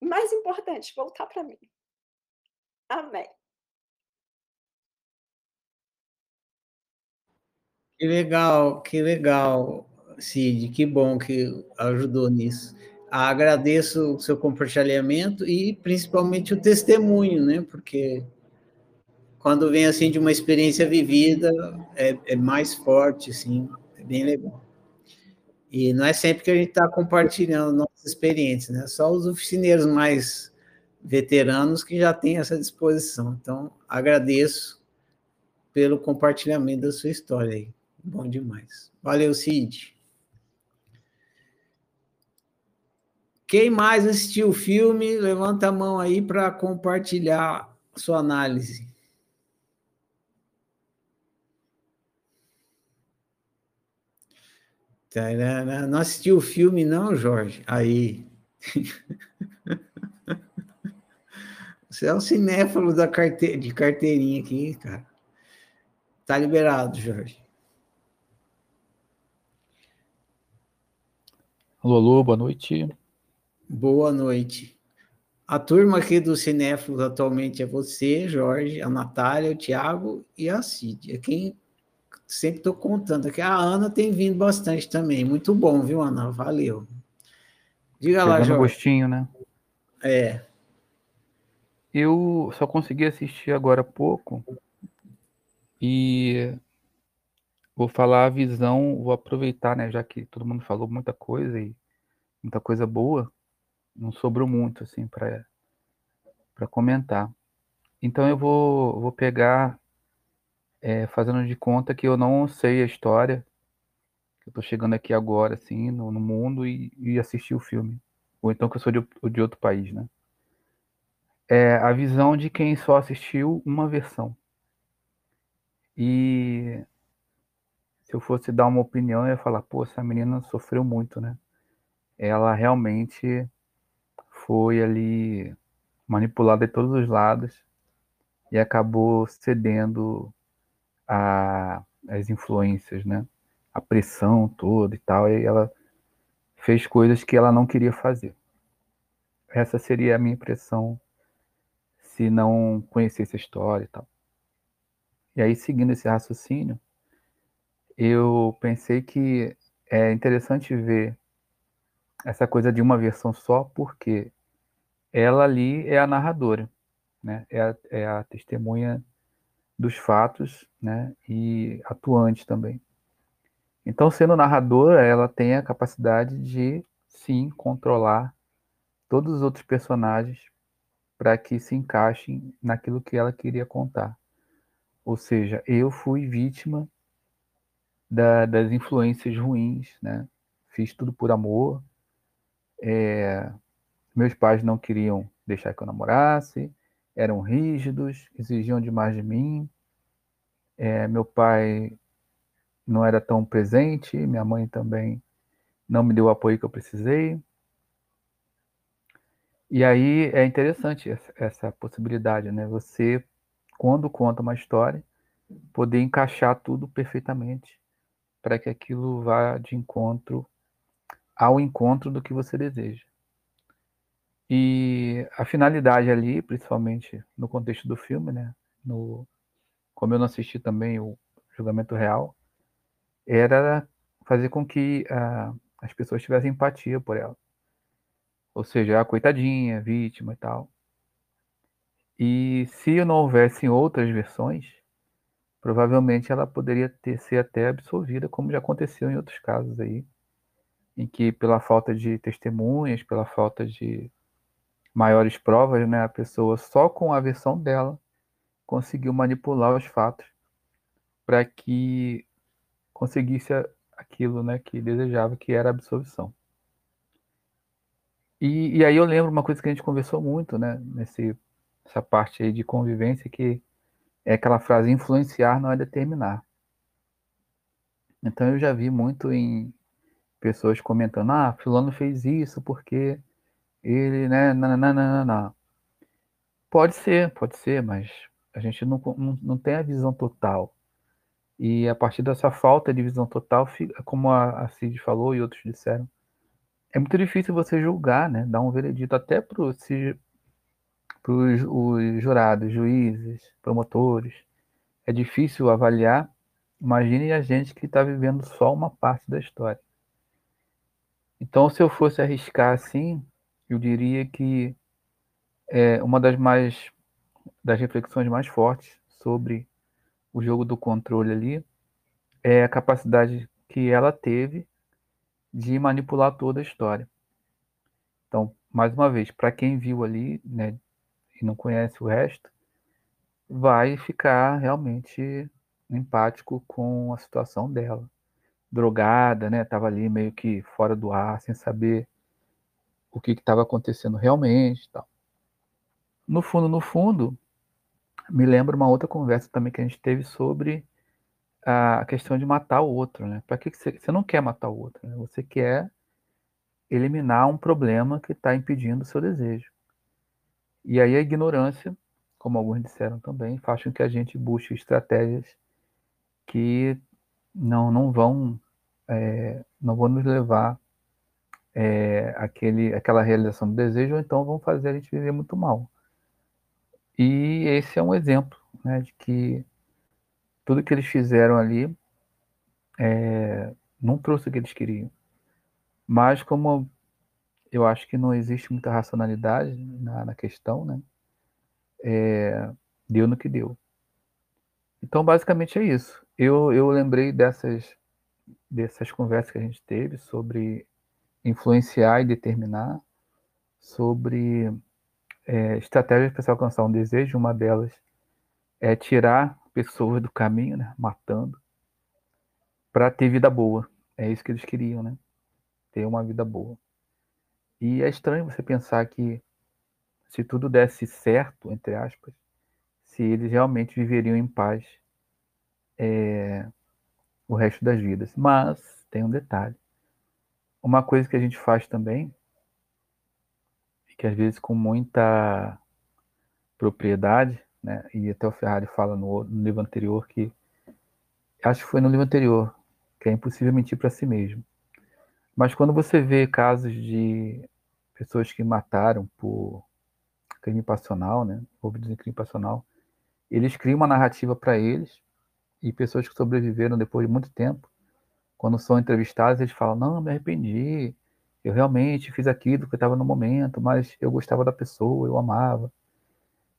Mais importante, voltar para mim. Amém. Que legal, que legal, Cid, que bom que ajudou nisso. Agradeço o seu compartilhamento e principalmente o testemunho, né? Porque quando vem assim de uma experiência vivida, é, é mais forte, assim, é bem legal. E não é sempre que a gente está compartilhando nossas experiências, né? Só os oficineiros mais veteranos que já têm essa disposição. Então, agradeço pelo compartilhamento da sua história aí. Bom demais. Valeu, Cid. Quem mais assistiu o filme, levanta a mão aí para compartilhar sua análise. Não assistiu o filme, não, Jorge? Aí. Você é o cinéfalo da carte... de carteirinha aqui, cara. Tá liberado, Jorge. Alô, alô, boa noite. Boa noite. A turma aqui do Cinéfilos atualmente é você, Jorge, a Natália, o Tiago e a Cid. É quem sempre estou contando aqui. A Ana tem vindo bastante também. Muito bom, viu, Ana? Valeu. Diga Pegando lá, Jorge. gostinho, né? É. Eu só consegui assistir agora há pouco e vou falar a visão, vou aproveitar, né, já que todo mundo falou muita coisa e muita coisa boa, não sobrou muito assim para para comentar. Então eu vou vou pegar é, fazendo de conta que eu não sei a história, que eu estou chegando aqui agora, assim, no, no mundo e, e assistir o filme. Ou então que eu sou de, de outro país, né? É a visão de quem só assistiu uma versão. E se eu fosse dar uma opinião, eu ia falar, pô, essa menina sofreu muito, né? Ela realmente foi ali manipulada de todos os lados e acabou cedendo a, as influências, né? A pressão toda e tal, e ela fez coisas que ela não queria fazer. Essa seria a minha impressão se não conhecesse a história e tal. E aí, seguindo esse raciocínio, eu pensei que é interessante ver essa coisa de uma versão só, porque ela ali é a narradora, né? é, a, é a testemunha dos fatos, né, e atuante também. Então, sendo narradora, ela tem a capacidade de, sim, controlar todos os outros personagens para que se encaixem naquilo que ela queria contar. Ou seja, eu fui vítima da, das influências ruins, né? Fiz tudo por amor. É, meus pais não queriam deixar que eu namorasse, eram rígidos, exigiam demais de mim. É, meu pai não era tão presente, minha mãe também não me deu o apoio que eu precisei. E aí é interessante essa, essa possibilidade, né? Você, quando conta uma história, poder encaixar tudo perfeitamente para que aquilo vá de encontro ao encontro do que você deseja. E a finalidade ali, principalmente no contexto do filme, né, no, como eu não assisti também o julgamento real, era fazer com que uh, as pessoas tivessem empatia por ela. Ou seja, a coitadinha, vítima e tal. E se não houvessem outras versões, provavelmente ela poderia ter ser até absolvida, como já aconteceu em outros casos aí, em que pela falta de testemunhas, pela falta de maiores provas, né, a pessoa só com a versão dela conseguiu manipular os fatos para que conseguisse aquilo, né, que desejava, que era a absolvição. E, e aí eu lembro uma coisa que a gente conversou muito, né, nesse, nessa parte aí de convivência, que é aquela frase influenciar não é determinar. Então eu já vi muito em pessoas comentando, ah, fulano fez isso porque ele, né, não. Pode ser, pode ser, mas a gente não, não, não tem a visão total. E a partir dessa falta de visão total, como a, a Cid falou e outros disseram, é muito difícil você julgar, né? Dar um veredito até para os jurados, juízes, promotores. É difícil avaliar. Imagine a gente que está vivendo só uma parte da história. Então, se eu fosse arriscar assim, eu diria que é uma das mais das reflexões mais fortes sobre o jogo do controle ali é a capacidade que ela teve de manipular toda a história. Então, mais uma vez, para quem viu ali, né, e não conhece o resto, vai ficar realmente empático com a situação dela. Drogada, né, tava ali meio que fora do ar, sem saber o que estava acontecendo realmente, tal. No fundo, no fundo, me lembra uma outra conversa também que a gente teve sobre a questão de matar o outro, né? Para que você, você não quer matar o outro? Né? Você quer eliminar um problema que está impedindo o seu desejo. E aí a ignorância, como alguns disseram também, faz com que a gente busque estratégias que não não vão é, não vão nos levar é, aquele aquela realização do desejo, ou então vão fazer a gente viver muito mal. E esse é um exemplo né, de que tudo que eles fizeram ali é, não trouxe o que eles queriam. Mas como eu acho que não existe muita racionalidade na, na questão, né? É, deu no que deu. Então, basicamente é isso. Eu, eu lembrei dessas, dessas conversas que a gente teve sobre influenciar e determinar, sobre é, estratégias para se alcançar um desejo. Uma delas é tirar pessoas do caminho, né, matando, para ter vida boa. É isso que eles queriam, né? Ter uma vida boa. E é estranho você pensar que se tudo desse certo, entre aspas, se eles realmente viveriam em paz é, o resto das vidas. Mas tem um detalhe. Uma coisa que a gente faz também, e que às vezes com muita propriedade, né? E até o Ferrari fala no, no livro anterior que acho que foi no livro anterior que é impossível mentir para si mesmo. Mas quando você vê casos de pessoas que mataram por crime passional, né, ouvidos em crime passional, eles criam uma narrativa para eles e pessoas que sobreviveram depois de muito tempo, quando são entrevistadas, eles falam: "Não, me arrependi. Eu realmente fiz aquilo que estava no momento, mas eu gostava da pessoa, eu amava"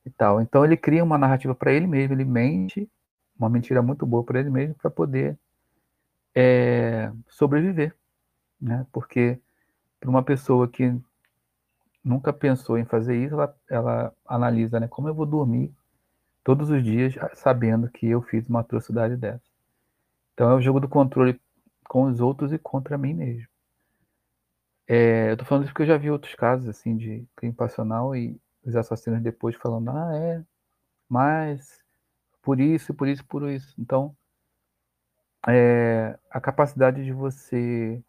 e tal. Então ele cria uma narrativa para ele mesmo, ele mente, uma mentira muito boa para ele mesmo, para poder é, sobreviver, né? Porque para uma pessoa que nunca pensou em fazer isso, ela, ela analisa, né? Como eu vou dormir todos os dias sabendo que eu fiz uma atrocidade dessa. Então é o jogo do controle com os outros e contra mim mesmo. É, eu tô falando isso porque eu já vi outros casos assim de crime passional e os assassinos depois falando, ah, é, mas por isso, por isso, por isso. Então, é, a capacidade de você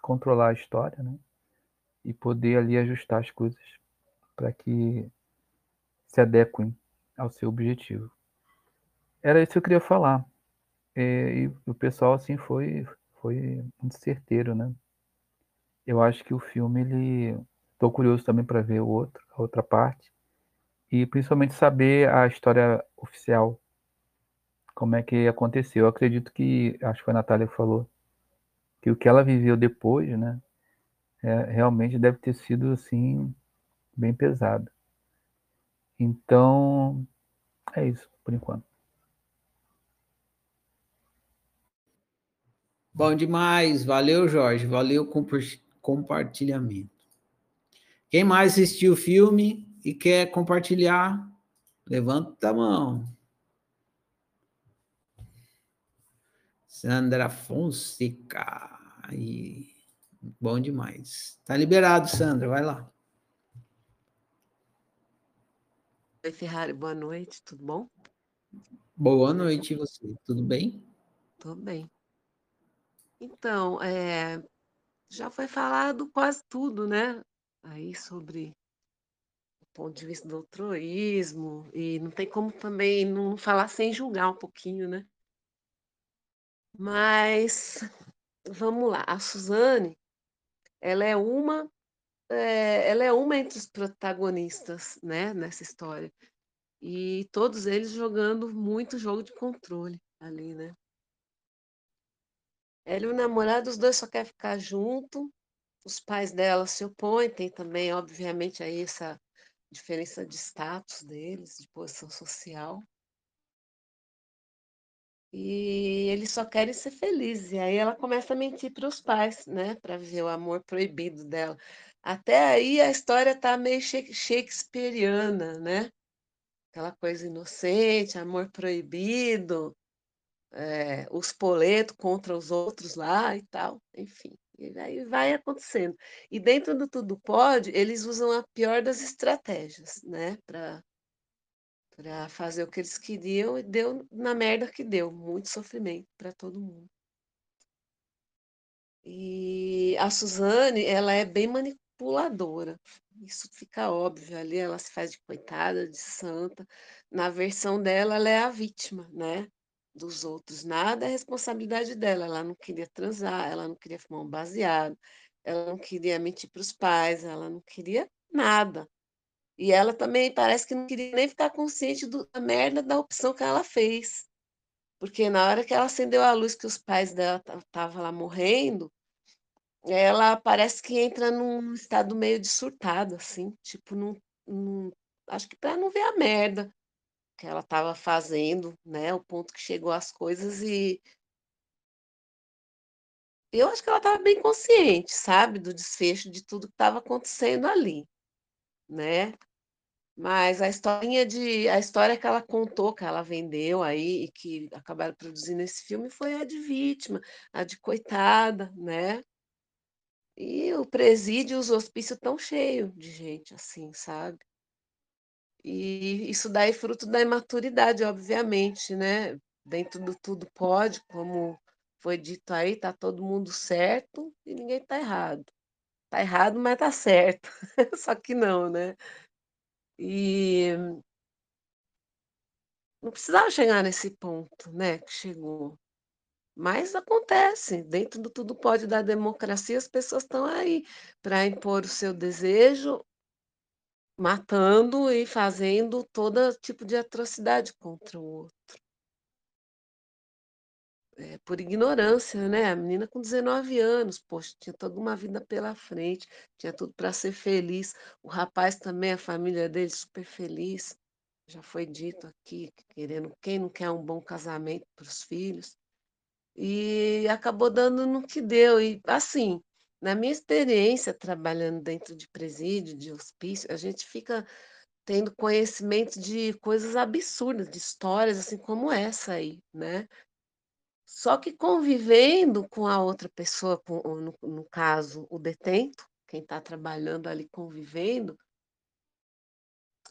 controlar a história, né? E poder ali ajustar as coisas para que se adequem ao seu objetivo. Era isso que eu queria falar. É, e o pessoal, assim, foi, foi muito certeiro, né? Eu acho que o filme, ele Estou curioso também para ver o outro, a outra parte. E principalmente saber a história oficial. Como é que aconteceu. Eu acredito que, acho que foi a Natália que falou, que o que ela viveu depois, né? É, realmente deve ter sido, assim, bem pesado. Então, é isso, por enquanto. Bom demais. Valeu, Jorge. Valeu o compartilhamento. Quem mais assistiu o filme e quer compartilhar, levanta a mão. Sandra Fonseca. Aí. Bom demais. Tá liberado, Sandra, vai lá. Oi, Ferrari, boa noite, tudo bom? Boa noite, e você? Tudo bem? Tudo bem. Então, é, já foi falado quase tudo, né? aí sobre o ponto de vista do altruísmo, e não tem como também não falar sem julgar um pouquinho, né? Mas vamos lá, a Suzane, ela é uma é, ela é uma entre os protagonistas, né, nessa história. E todos eles jogando muito jogo de controle ali, né? Ela e o namorado, os dois só querem ficar junto. Os pais dela se opõem, tem também, obviamente, aí essa diferença de status deles, de posição social. E eles só querem ser felizes. E aí ela começa a mentir para os pais, né, para viver o amor proibido dela. Até aí a história está meio shakespeariana, né? Aquela coisa inocente, amor proibido, é, os poletos contra os outros lá e tal, enfim. E aí vai acontecendo. E dentro do Tudo Pode, eles usam a pior das estratégias, né? Para fazer o que eles queriam e deu na merda que deu, muito sofrimento para todo mundo. E a Suzane, ela é bem manipuladora. Isso fica óbvio ali, ela se faz de coitada, de santa. Na versão dela, ela é a vítima, né? Dos outros. Nada é responsabilidade dela. Ela não queria transar, ela não queria fumar um baseado, ela não queria mentir para os pais, ela não queria nada. E ela também parece que não queria nem ficar consciente do, da merda da opção que ela fez. Porque na hora que ela acendeu a luz que os pais dela estavam lá morrendo, ela parece que entra num estado meio de surtado, assim, tipo, num, acho que para não ver a merda que ela estava fazendo, né? O ponto que chegou as coisas e eu acho que ela estava bem consciente, sabe, do desfecho de tudo que estava acontecendo ali, né? Mas a historinha de a história que ela contou, que ela vendeu aí e que acabaram produzindo esse filme foi a de vítima, a de coitada, né? E o presídio e os hospícios estão cheios de gente assim, sabe? E isso daí é fruto da imaturidade, obviamente, né? Dentro do tudo pode, como foi dito aí, tá todo mundo certo e ninguém tá errado. Tá errado, mas tá certo. Só que não, né? E não precisava chegar nesse ponto, né, que chegou. Mas acontece, dentro do tudo pode da democracia, as pessoas estão aí para impor o seu desejo, matando e fazendo todo tipo de atrocidade contra o outro. É, por ignorância, né? A menina com 19 anos, poxa, tinha toda uma vida pela frente, tinha tudo para ser feliz. O rapaz também, a família dele super feliz. Já foi dito aqui, querendo quem não quer um bom casamento para os filhos e acabou dando no que deu. E, assim, na minha experiência trabalhando dentro de presídio, de hospício, a gente fica tendo conhecimento de coisas absurdas, de histórias assim como essa aí, né? Só que convivendo com a outra pessoa, com, no, no caso, o detento, quem está trabalhando ali convivendo,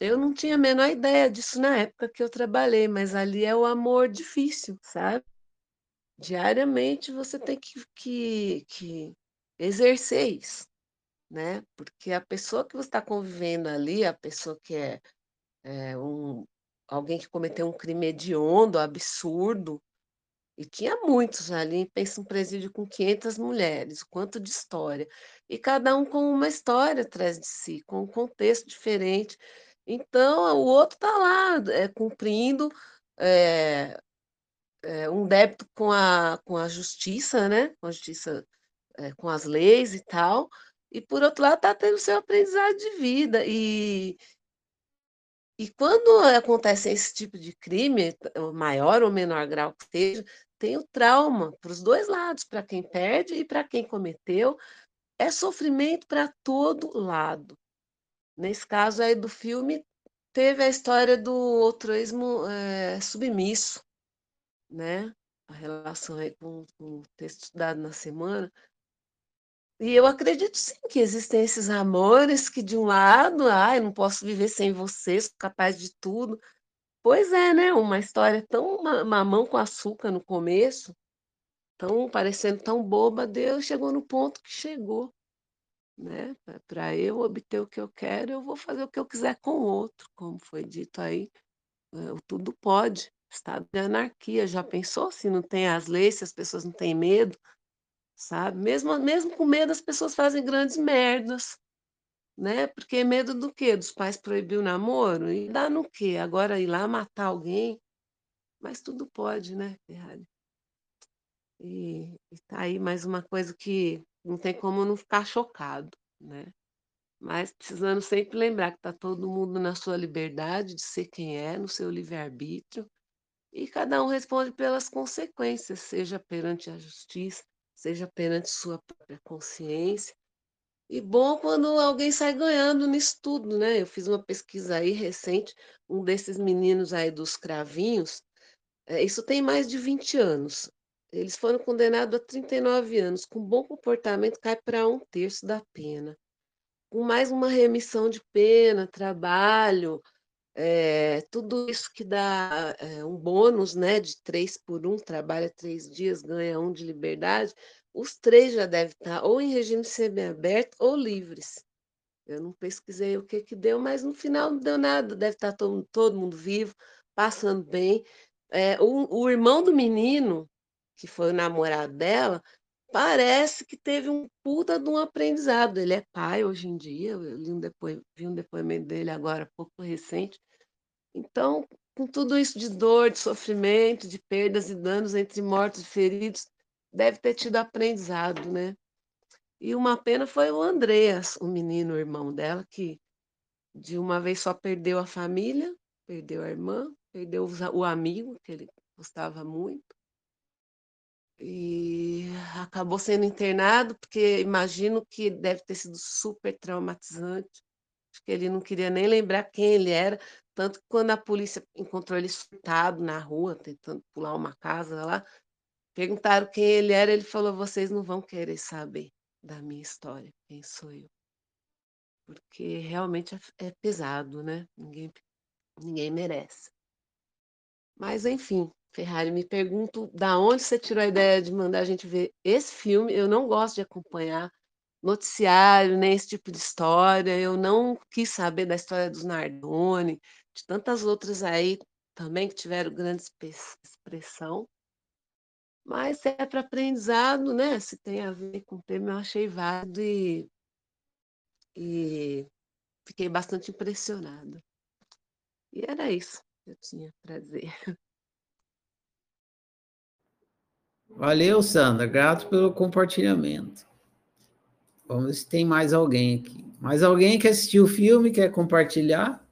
eu não tinha a menor ideia disso na época que eu trabalhei, mas ali é o amor difícil, sabe? Diariamente você tem que, que, que exercer isso, né? Porque a pessoa que você está convivendo ali, a pessoa que é, é um, alguém que cometeu um crime hediondo, absurdo, e tinha muitos ali, pensa um presídio com 500 mulheres, quanto de história. E cada um com uma história atrás de si, com um contexto diferente. Então, o outro está lá é, cumprindo é, é, um débito com a, com a justiça, né? com a justiça, é, com as leis e tal, e por outro lado está tendo seu aprendizado de vida. E, e quando acontece esse tipo de crime, maior ou menor grau que seja, tem o trauma para os dois lados, para quem perde e para quem cometeu. É sofrimento para todo lado. Nesse caso aí do filme, teve a história do altruísmo é, submisso, né? A relação aí com, com o texto estudado na semana. E eu acredito sim que existem esses amores que, de um lado, ai, não posso viver sem você, sou capaz de tudo. Pois é, né? Uma história tão mamão com açúcar no começo, tão parecendo tão boba, Deus chegou no ponto que chegou. né? Para eu obter o que eu quero, eu vou fazer o que eu quiser com o outro, como foi dito aí. O tudo pode, estado de anarquia. Já pensou se não tem as leis, se as pessoas não têm medo, sabe? Mesmo, mesmo com medo, as pessoas fazem grandes merdas, né? Porque medo do quê? Dos pais proibir o namoro? E dá no quê? Agora ir lá matar alguém? Mas tudo pode, né, Ferrari? E, e tá aí mais uma coisa que não tem como não ficar chocado, né? Mas precisando sempre lembrar que está todo mundo na sua liberdade de ser quem é, no seu livre-arbítrio, e cada um responde pelas consequências, seja perante a justiça, seja perante sua própria consciência. E bom quando alguém sai ganhando nisso tudo, né? Eu fiz uma pesquisa aí recente, um desses meninos aí dos cravinhos, é, isso tem mais de 20 anos. Eles foram condenados a 39 anos. Com bom comportamento, cai para um terço da pena. Com mais uma remissão de pena, trabalho, é, tudo isso que dá é, um bônus né, de três por um, trabalha três dias, ganha um de liberdade, os três já devem estar ou em regime semiaberto ou livres. Eu não pesquisei o que, que deu, mas no final não deu nada, deve estar todo, todo mundo vivo, passando bem. É, o, o irmão do menino, que foi o namorado dela, parece que teve um puta de um aprendizado. Ele é pai hoje em dia, eu li um vi um depoimento dele agora, pouco recente. Então, com tudo isso de dor, de sofrimento, de perdas e danos entre mortos e feridos, deve ter tido aprendizado, né? E uma pena foi o Andreas, o menino, o irmão dela, que de uma vez só perdeu a família, perdeu a irmã, perdeu o amigo, que ele gostava muito, e acabou sendo internado, porque imagino que deve ter sido super traumatizante. Acho que ele não queria nem lembrar quem ele era, tanto que quando a polícia encontrou ele surtado na rua, tentando pular uma casa lá, perguntaram quem ele era, ele falou: "Vocês não vão querer saber da minha história, quem sou eu". Porque realmente é, é pesado, né? Ninguém ninguém merece. Mas enfim, Ferrari, me pergunto da onde você tirou a ideia de mandar a gente ver esse filme. Eu não gosto de acompanhar noticiário, nem esse tipo de história. Eu não quis saber da história dos Nardoni, de tantas outras aí também que tiveram grande expressão. Mas se é para aprendizado, né? Se tem a ver com o tema, eu achei válido e, e fiquei bastante impressionada. E era isso que eu tinha para dizer. Valeu, Sandra. Grato pelo compartilhamento. Vamos ver se tem mais alguém aqui. Mais alguém que assistiu o filme, quer compartilhar?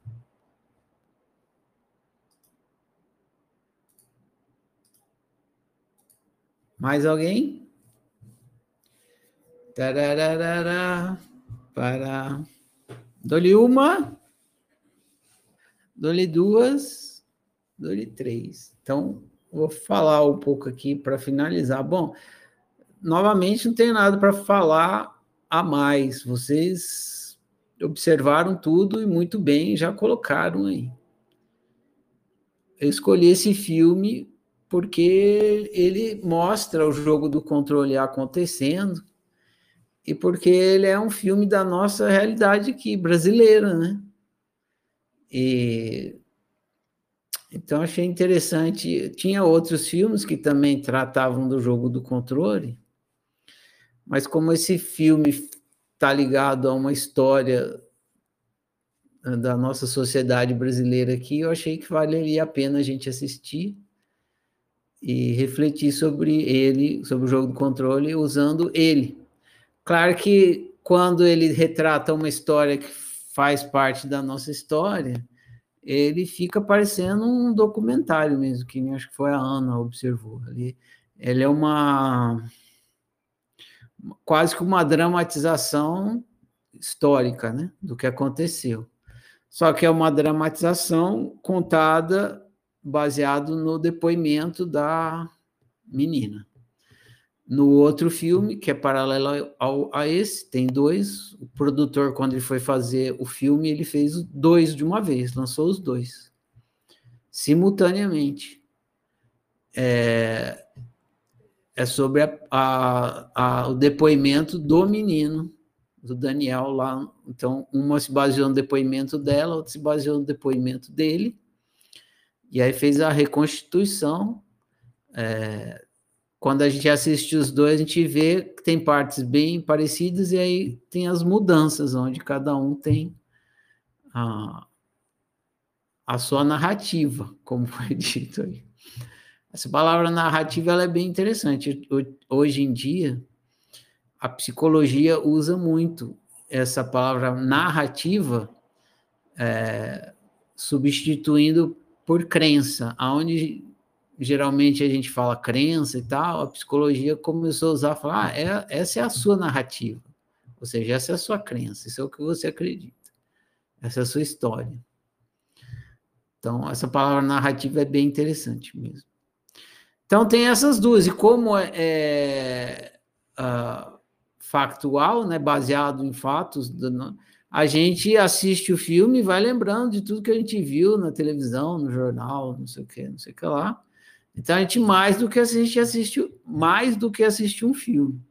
Mais alguém? Tararara, para. Dou-lhe uma. Dou-lhe duas. Dou-lhe três. Então, vou falar um pouco aqui para finalizar. Bom, novamente não tenho nada para falar a mais. Vocês observaram tudo e muito bem já colocaram aí. Eu escolhi esse filme porque ele mostra o jogo do controle acontecendo e porque ele é um filme da nossa realidade aqui, brasileira, né? E então achei interessante. Tinha outros filmes que também tratavam do jogo do controle, mas como esse filme está ligado a uma história da nossa sociedade brasileira aqui, eu achei que valeria a pena a gente assistir e refletir sobre ele, sobre o jogo do controle, usando ele. Claro que quando ele retrata uma história que faz parte da nossa história, ele fica parecendo um documentário mesmo, que acho que foi a Ana observou ali. Ele é uma quase que uma dramatização histórica, né, do que aconteceu. Só que é uma dramatização contada baseado no depoimento da menina. No outro filme, que é paralelo ao, a esse, tem dois. O produtor, quando ele foi fazer o filme, ele fez dois de uma vez, lançou os dois, simultaneamente. É, é sobre a, a, a, o depoimento do menino do Daniel lá. Então, uma se baseou no depoimento dela, outra se baseou no depoimento dele. E aí fez a reconstituição. É, quando a gente assiste os dois, a gente vê que tem partes bem parecidas e aí tem as mudanças, onde cada um tem a, a sua narrativa, como foi dito aí. Essa palavra narrativa ela é bem interessante. Hoje em dia, a psicologia usa muito essa palavra narrativa, é, substituindo por crença, aonde geralmente a gente fala crença e tal, a psicologia começou a usar, falar, ah, é, essa é a sua narrativa, ou seja, essa é a sua crença, isso é o que você acredita, essa é a sua história. Então, essa palavra narrativa é bem interessante mesmo. Então, tem essas duas, e como é, é uh, factual, né, baseado em fatos, a gente assiste o filme e vai lembrando de tudo que a gente viu na televisão, no jornal, não sei o que, não sei o que lá. Então a gente mais do que assiste, assiste mais do que assistir um filme.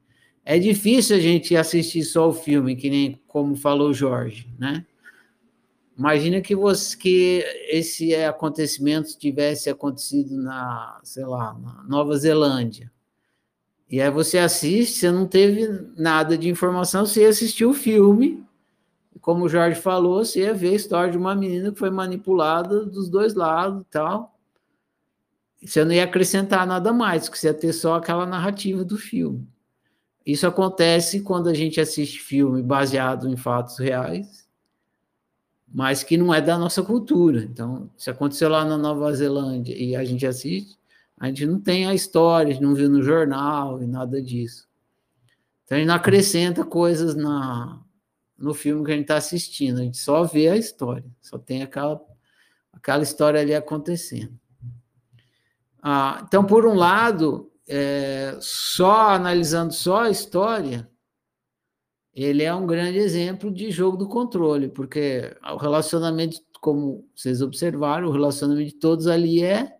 É difícil a gente assistir só o filme, que nem como falou o Jorge, né? Imagina que você que esse acontecimento tivesse acontecido na, sei lá, na Nova Zelândia. E aí você assiste, você não teve nada de informação, você assistiu o filme, como o Jorge falou, você ia ver a história de uma menina que foi manipulada dos dois lados e tal. Você não ia acrescentar nada mais, que você ia ter só aquela narrativa do filme. Isso acontece quando a gente assiste filme baseado em fatos reais, mas que não é da nossa cultura. Então, se aconteceu lá na Nova Zelândia e a gente assiste, a gente não tem a história, a gente não viu no jornal e nada disso. Então a gente não acrescenta coisas na, no filme que a gente está assistindo, a gente só vê a história, só tem aquela, aquela história ali acontecendo. Ah, então, por um lado, é, só analisando só a história, ele é um grande exemplo de jogo do controle, porque o relacionamento, como vocês observaram, o relacionamento de todos ali é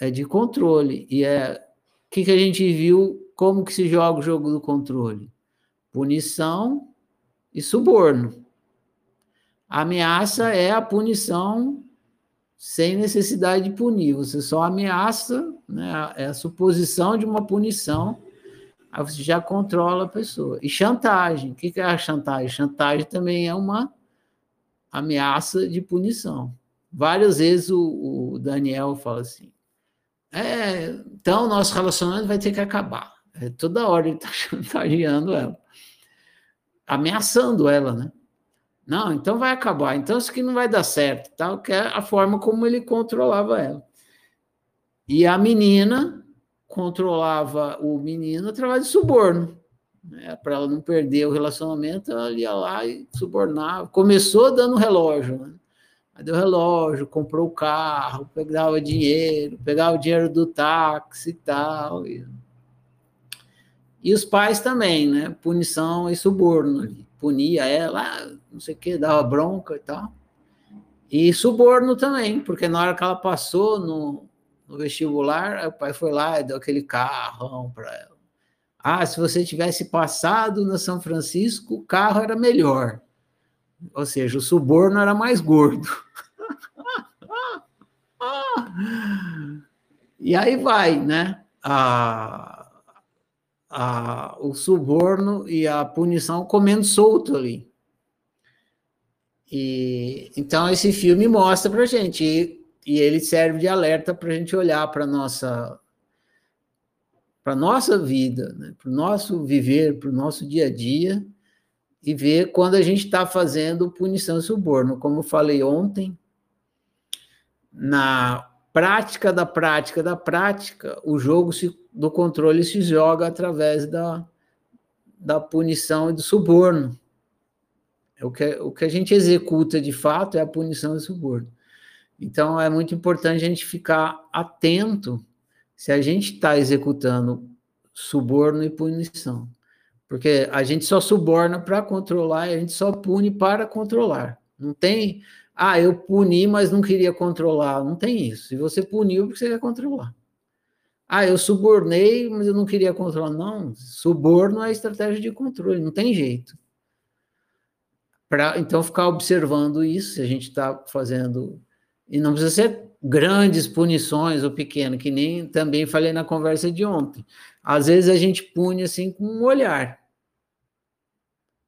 é de controle. E é o que, que a gente viu, como que se joga o jogo do controle? Punição e suborno. A ameaça é a punição sem necessidade de punir. Você só ameaça, né, é a suposição de uma punição, aí você já controla a pessoa. E chantagem. O que, é a chantagem? Chantagem também é uma ameaça de punição. Várias vezes o, o Daniel fala assim: é, então, nosso relacionamento vai ter que acabar. É, toda hora ele está chantageando ela, ameaçando ela, né? Não, então vai acabar. Então isso aqui não vai dar certo, tal, que é a forma como ele controlava ela. E a menina controlava o menino através de suborno. Né? Para ela não perder o relacionamento, ela ia lá e subornava. Começou dando relógio, né? Deu relógio, comprou o carro, pegava dinheiro, pegava o dinheiro do táxi e tal. E, e os pais também, né? Punição e suborno. Punia ela, ah, não sei o que, dava bronca e tal. E suborno também, porque na hora que ela passou no, no vestibular, o pai foi lá e deu aquele carrão para ela. Ah, se você tivesse passado na São Francisco, o carro era melhor. Ou seja, o suborno era mais gordo. e aí vai, né? A, a, o suborno e a punição comendo solto ali. E, então, esse filme mostra para gente, e, e ele serve de alerta para a gente olhar para nossa para nossa vida, né? para o nosso viver, para o nosso dia a dia, e ver quando a gente está fazendo punição e suborno. Como eu falei ontem, na prática da prática da prática, o jogo se, do controle se joga através da, da punição e do suborno. É o, que, o que a gente executa de fato é a punição e suborno. Então é muito importante a gente ficar atento se a gente está executando suborno e punição. Porque a gente só suborna para controlar, e a gente só pune para controlar. Não tem, ah, eu puni, mas não queria controlar. Não tem isso. Se você puniu, porque você quer controlar. Ah, eu subornei, mas eu não queria controlar. Não, suborno é estratégia de controle, não tem jeito. para então ficar observando isso, se a gente está fazendo. E não precisa ser grandes punições ou pequeno, que nem também falei na conversa de ontem. Às vezes a gente pune assim com um olhar.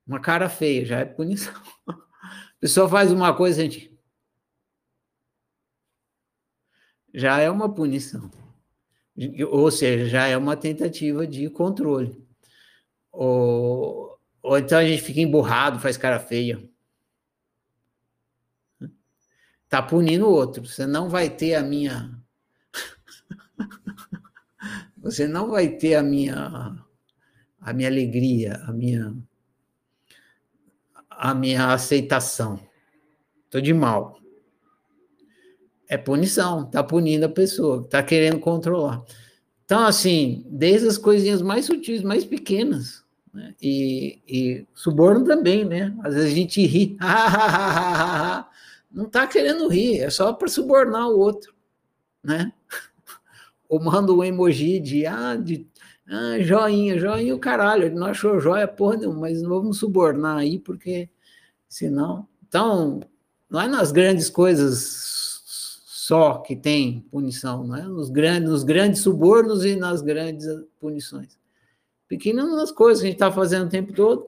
Uma cara feia, já é punição. A pessoa faz uma coisa, gente. Já é uma punição. Ou seja, já é uma tentativa de controle. Ou, ou então a gente fica emburrado, faz cara feia. Tá punindo o outro. Você não vai ter a minha. Você não vai ter a minha a minha alegria, a minha a minha aceitação. Tô de mal. É punição, tá punindo a pessoa, tá querendo controlar. Então, assim, desde as coisinhas mais sutis, mais pequenas, né? e, e suborno também, né? Às vezes a gente ri, não está querendo rir, é só para subornar o outro, né? Ou manda um emoji de, ah, de ah, joinha, joinha o caralho, ele não achou joia porra nenhuma, mas vamos subornar aí, porque senão... Então, não é nas grandes coisas só que tem punição, não é? Nos grandes, nos grandes subornos e nas grandes punições. Pequenas nas coisas que a gente está fazendo o tempo todo,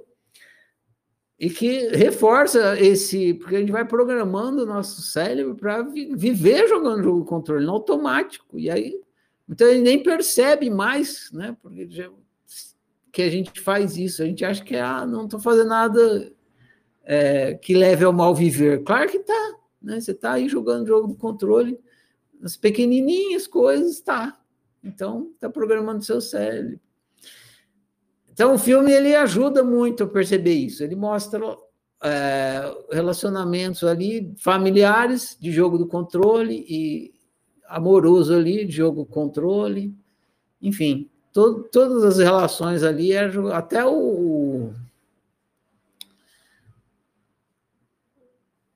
e que reforça esse, porque a gente vai programando o nosso cérebro para viver jogando jogo controle no automático, e aí então ele nem percebe mais, né? Porque já, que a gente faz isso, a gente acha que ah, não estou fazendo nada é, que leve ao mal viver. Claro que tá, né? Você está aí jogando jogo de controle, as pequenininhas coisas, tá. Então, está programando seu cérebro. Então, o filme ele ajuda muito a perceber isso. Ele mostra é, relacionamentos ali familiares de jogo do controle e amoroso ali de jogo controle, enfim, to, todas as relações ali, é, até o,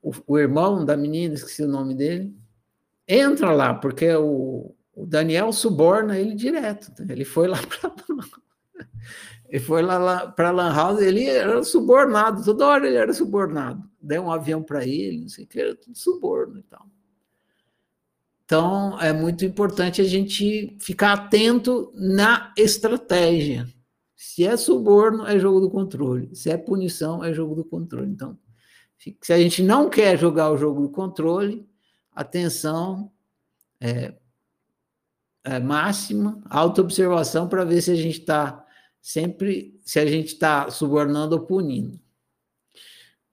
o, o irmão da menina, esqueci o nome dele, entra lá, porque o, o Daniel suborna ele direto. Ele foi lá para ele foi lá, lá para Lan House, ele era subornado, toda hora ele era subornado. Deu um avião para ele, não sei o que, era tudo suborno e tal. Então, é muito importante a gente ficar atento na estratégia. Se é suborno, é jogo do controle. Se é punição, é jogo do controle. Então, se a gente não quer jogar o jogo do controle, atenção é, é máxima, autoobservação para ver se a gente está sempre se a gente está subornando ou punindo.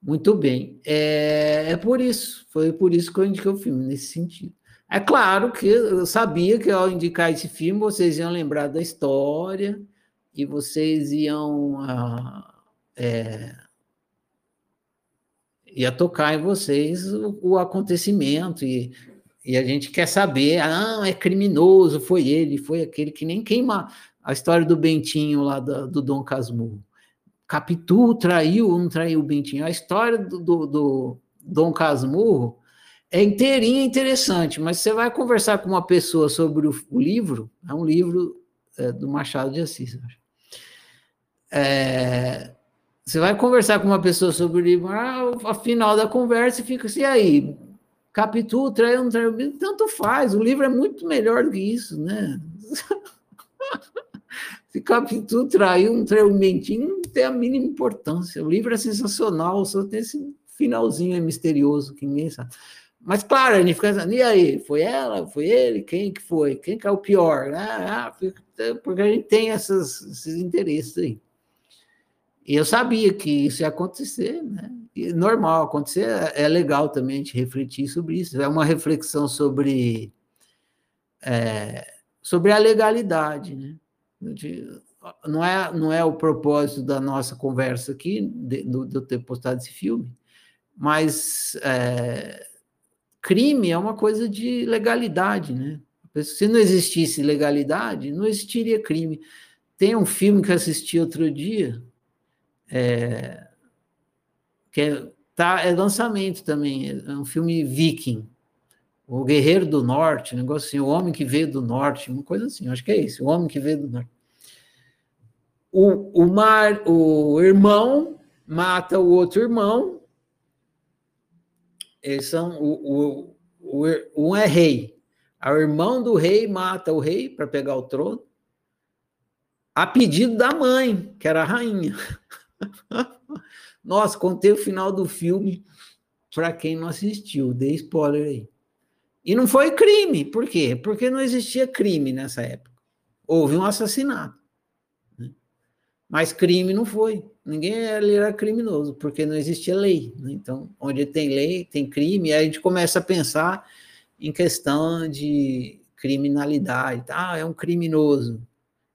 Muito bem. É, é por isso, foi por isso que eu indiquei o filme, nesse sentido. É claro que eu sabia que ao indicar esse filme, vocês iam lembrar da história e vocês iam. Ah, é, ia tocar em vocês o, o acontecimento e, e a gente quer saber, ah, é criminoso, foi ele, foi aquele que nem queima a história do Bentinho lá do, do Dom Casmurro. Capitu traiu ou não traiu o Bentinho? A história do, do, do Dom Casmurro é inteirinha interessante, mas você vai conversar com uma pessoa sobre o, o livro, é um livro é, do Machado de Assis, é, você vai conversar com uma pessoa sobre o livro, ah, ao final da conversa fica assim, aí, Capitu traiu, não traiu, tanto faz, o livro é muito melhor do que isso, né? Se Capitu traiu um traimentinho, não tem a mínima importância. O livro é sensacional, só tem esse finalzinho misterioso que ninguém sabe. Mas, claro, gente fica e aí? Foi ela? Foi ele? Quem que foi? Quem que é o pior? Ah, porque a gente tem essas, esses interesses aí. E eu sabia que isso ia acontecer, né? E normal acontecer, é legal também a gente refletir sobre isso. É uma reflexão sobre, é, sobre a legalidade, né? De, não é, não é o propósito da nossa conversa aqui, de, de, de eu ter postado esse filme, mas é, crime é uma coisa de legalidade, né? Se não existisse legalidade, não existiria crime. Tem um filme que assisti outro dia, é, que é, tá, é lançamento também, é um filme viking, o Guerreiro do Norte, um negócio assim, o Homem que Veio do Norte, uma coisa assim, acho que é isso, o Homem que Veio do Norte o, o, mar, o irmão mata o outro irmão Eles são o, o, o, um é rei. O irmão do rei mata o rei para pegar o trono, a pedido da mãe, que era a rainha. Nossa, contei o final do filme para quem não assistiu, dei spoiler aí. E não foi crime, por quê? Porque não existia crime nessa época. Houve um assassinato. Mas crime não foi. Ninguém era criminoso, porque não existia lei. Né? Então, onde tem lei, tem crime, aí a gente começa a pensar em questão de criminalidade. Ah, é um criminoso.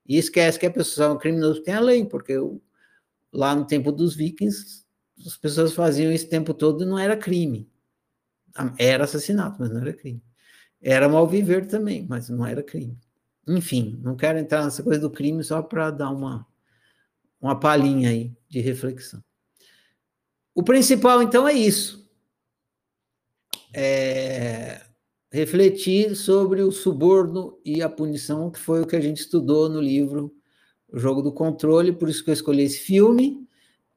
E esquece que a pessoa é um criminoso tem a lei, porque lá no tempo dos vikings, as pessoas faziam isso o tempo todo e não era crime. Era assassinato, mas não era crime. Era mal viver também, mas não era crime. Enfim, não quero entrar nessa coisa do crime só para dar uma, uma palhinha aí de reflexão. O principal, então, é isso. É refletir sobre o suborno e a punição, que foi o que a gente estudou no livro O Jogo do Controle, por isso que eu escolhi esse filme,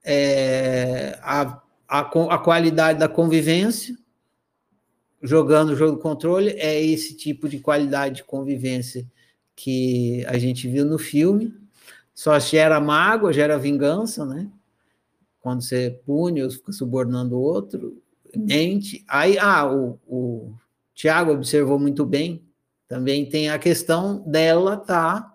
é, a, a, a qualidade da convivência, jogando o jogo do controle, é esse tipo de qualidade de convivência que a gente viu no filme, só gera mágoa, gera vingança, né? Quando você pune ou fica subornando o outro, mente. Aí, ah, o, o Tiago observou muito bem, também tem a questão dela tá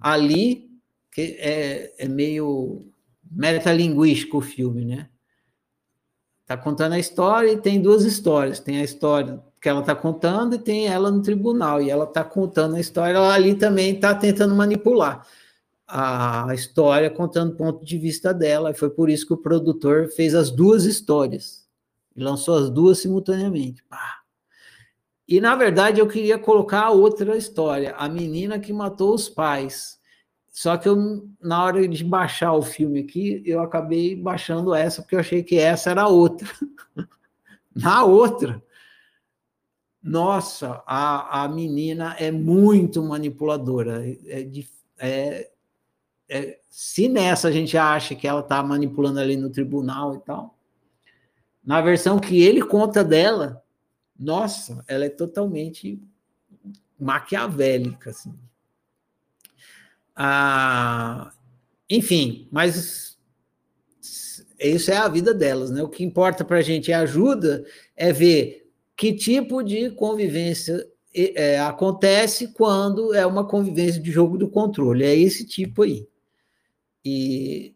ali, que é, é meio metalinguístico o filme, né? Tá contando a história e tem duas histórias. Tem a história que ela está contando e tem ela no tribunal. E ela está contando a história, ela ali também está tentando manipular a história, contando o ponto de vista dela. E foi por isso que o produtor fez as duas histórias. E lançou as duas simultaneamente. Pá. E, na verdade, eu queria colocar outra história, a menina que matou os pais. Só que eu, na hora de baixar o filme aqui, eu acabei baixando essa, porque eu achei que essa era outra. na outra, nossa, a, a menina é muito manipuladora. É, é, é, se nessa a gente acha que ela está manipulando ali no tribunal e tal, na versão que ele conta dela, nossa, ela é totalmente maquiavélica, assim. Ah, enfim, mas isso é a vida delas, né? O que importa para a gente é ajuda, é ver que tipo de convivência é, acontece quando é uma convivência de jogo do controle. É esse tipo aí. E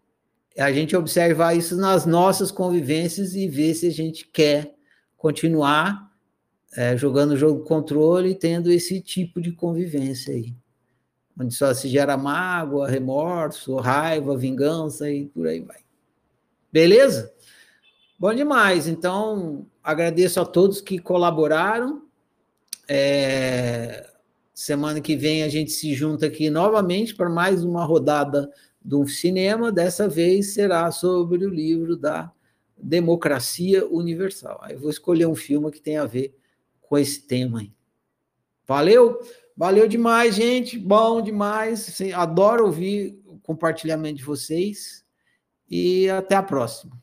a gente observar isso nas nossas convivências e ver se a gente quer continuar é, jogando jogo controle e tendo esse tipo de convivência aí, onde só se gera mágoa, remorso, raiva, vingança e por aí vai. Beleza? Bom demais. Então, agradeço a todos que colaboraram. É, semana que vem a gente se junta aqui novamente para mais uma rodada do cinema. Dessa vez será sobre o livro da Democracia Universal. Aí eu vou escolher um filme que tem a ver com esse tema aí. Valeu? Valeu demais, gente. Bom demais. Adoro ouvir o compartilhamento de vocês. E até a próxima.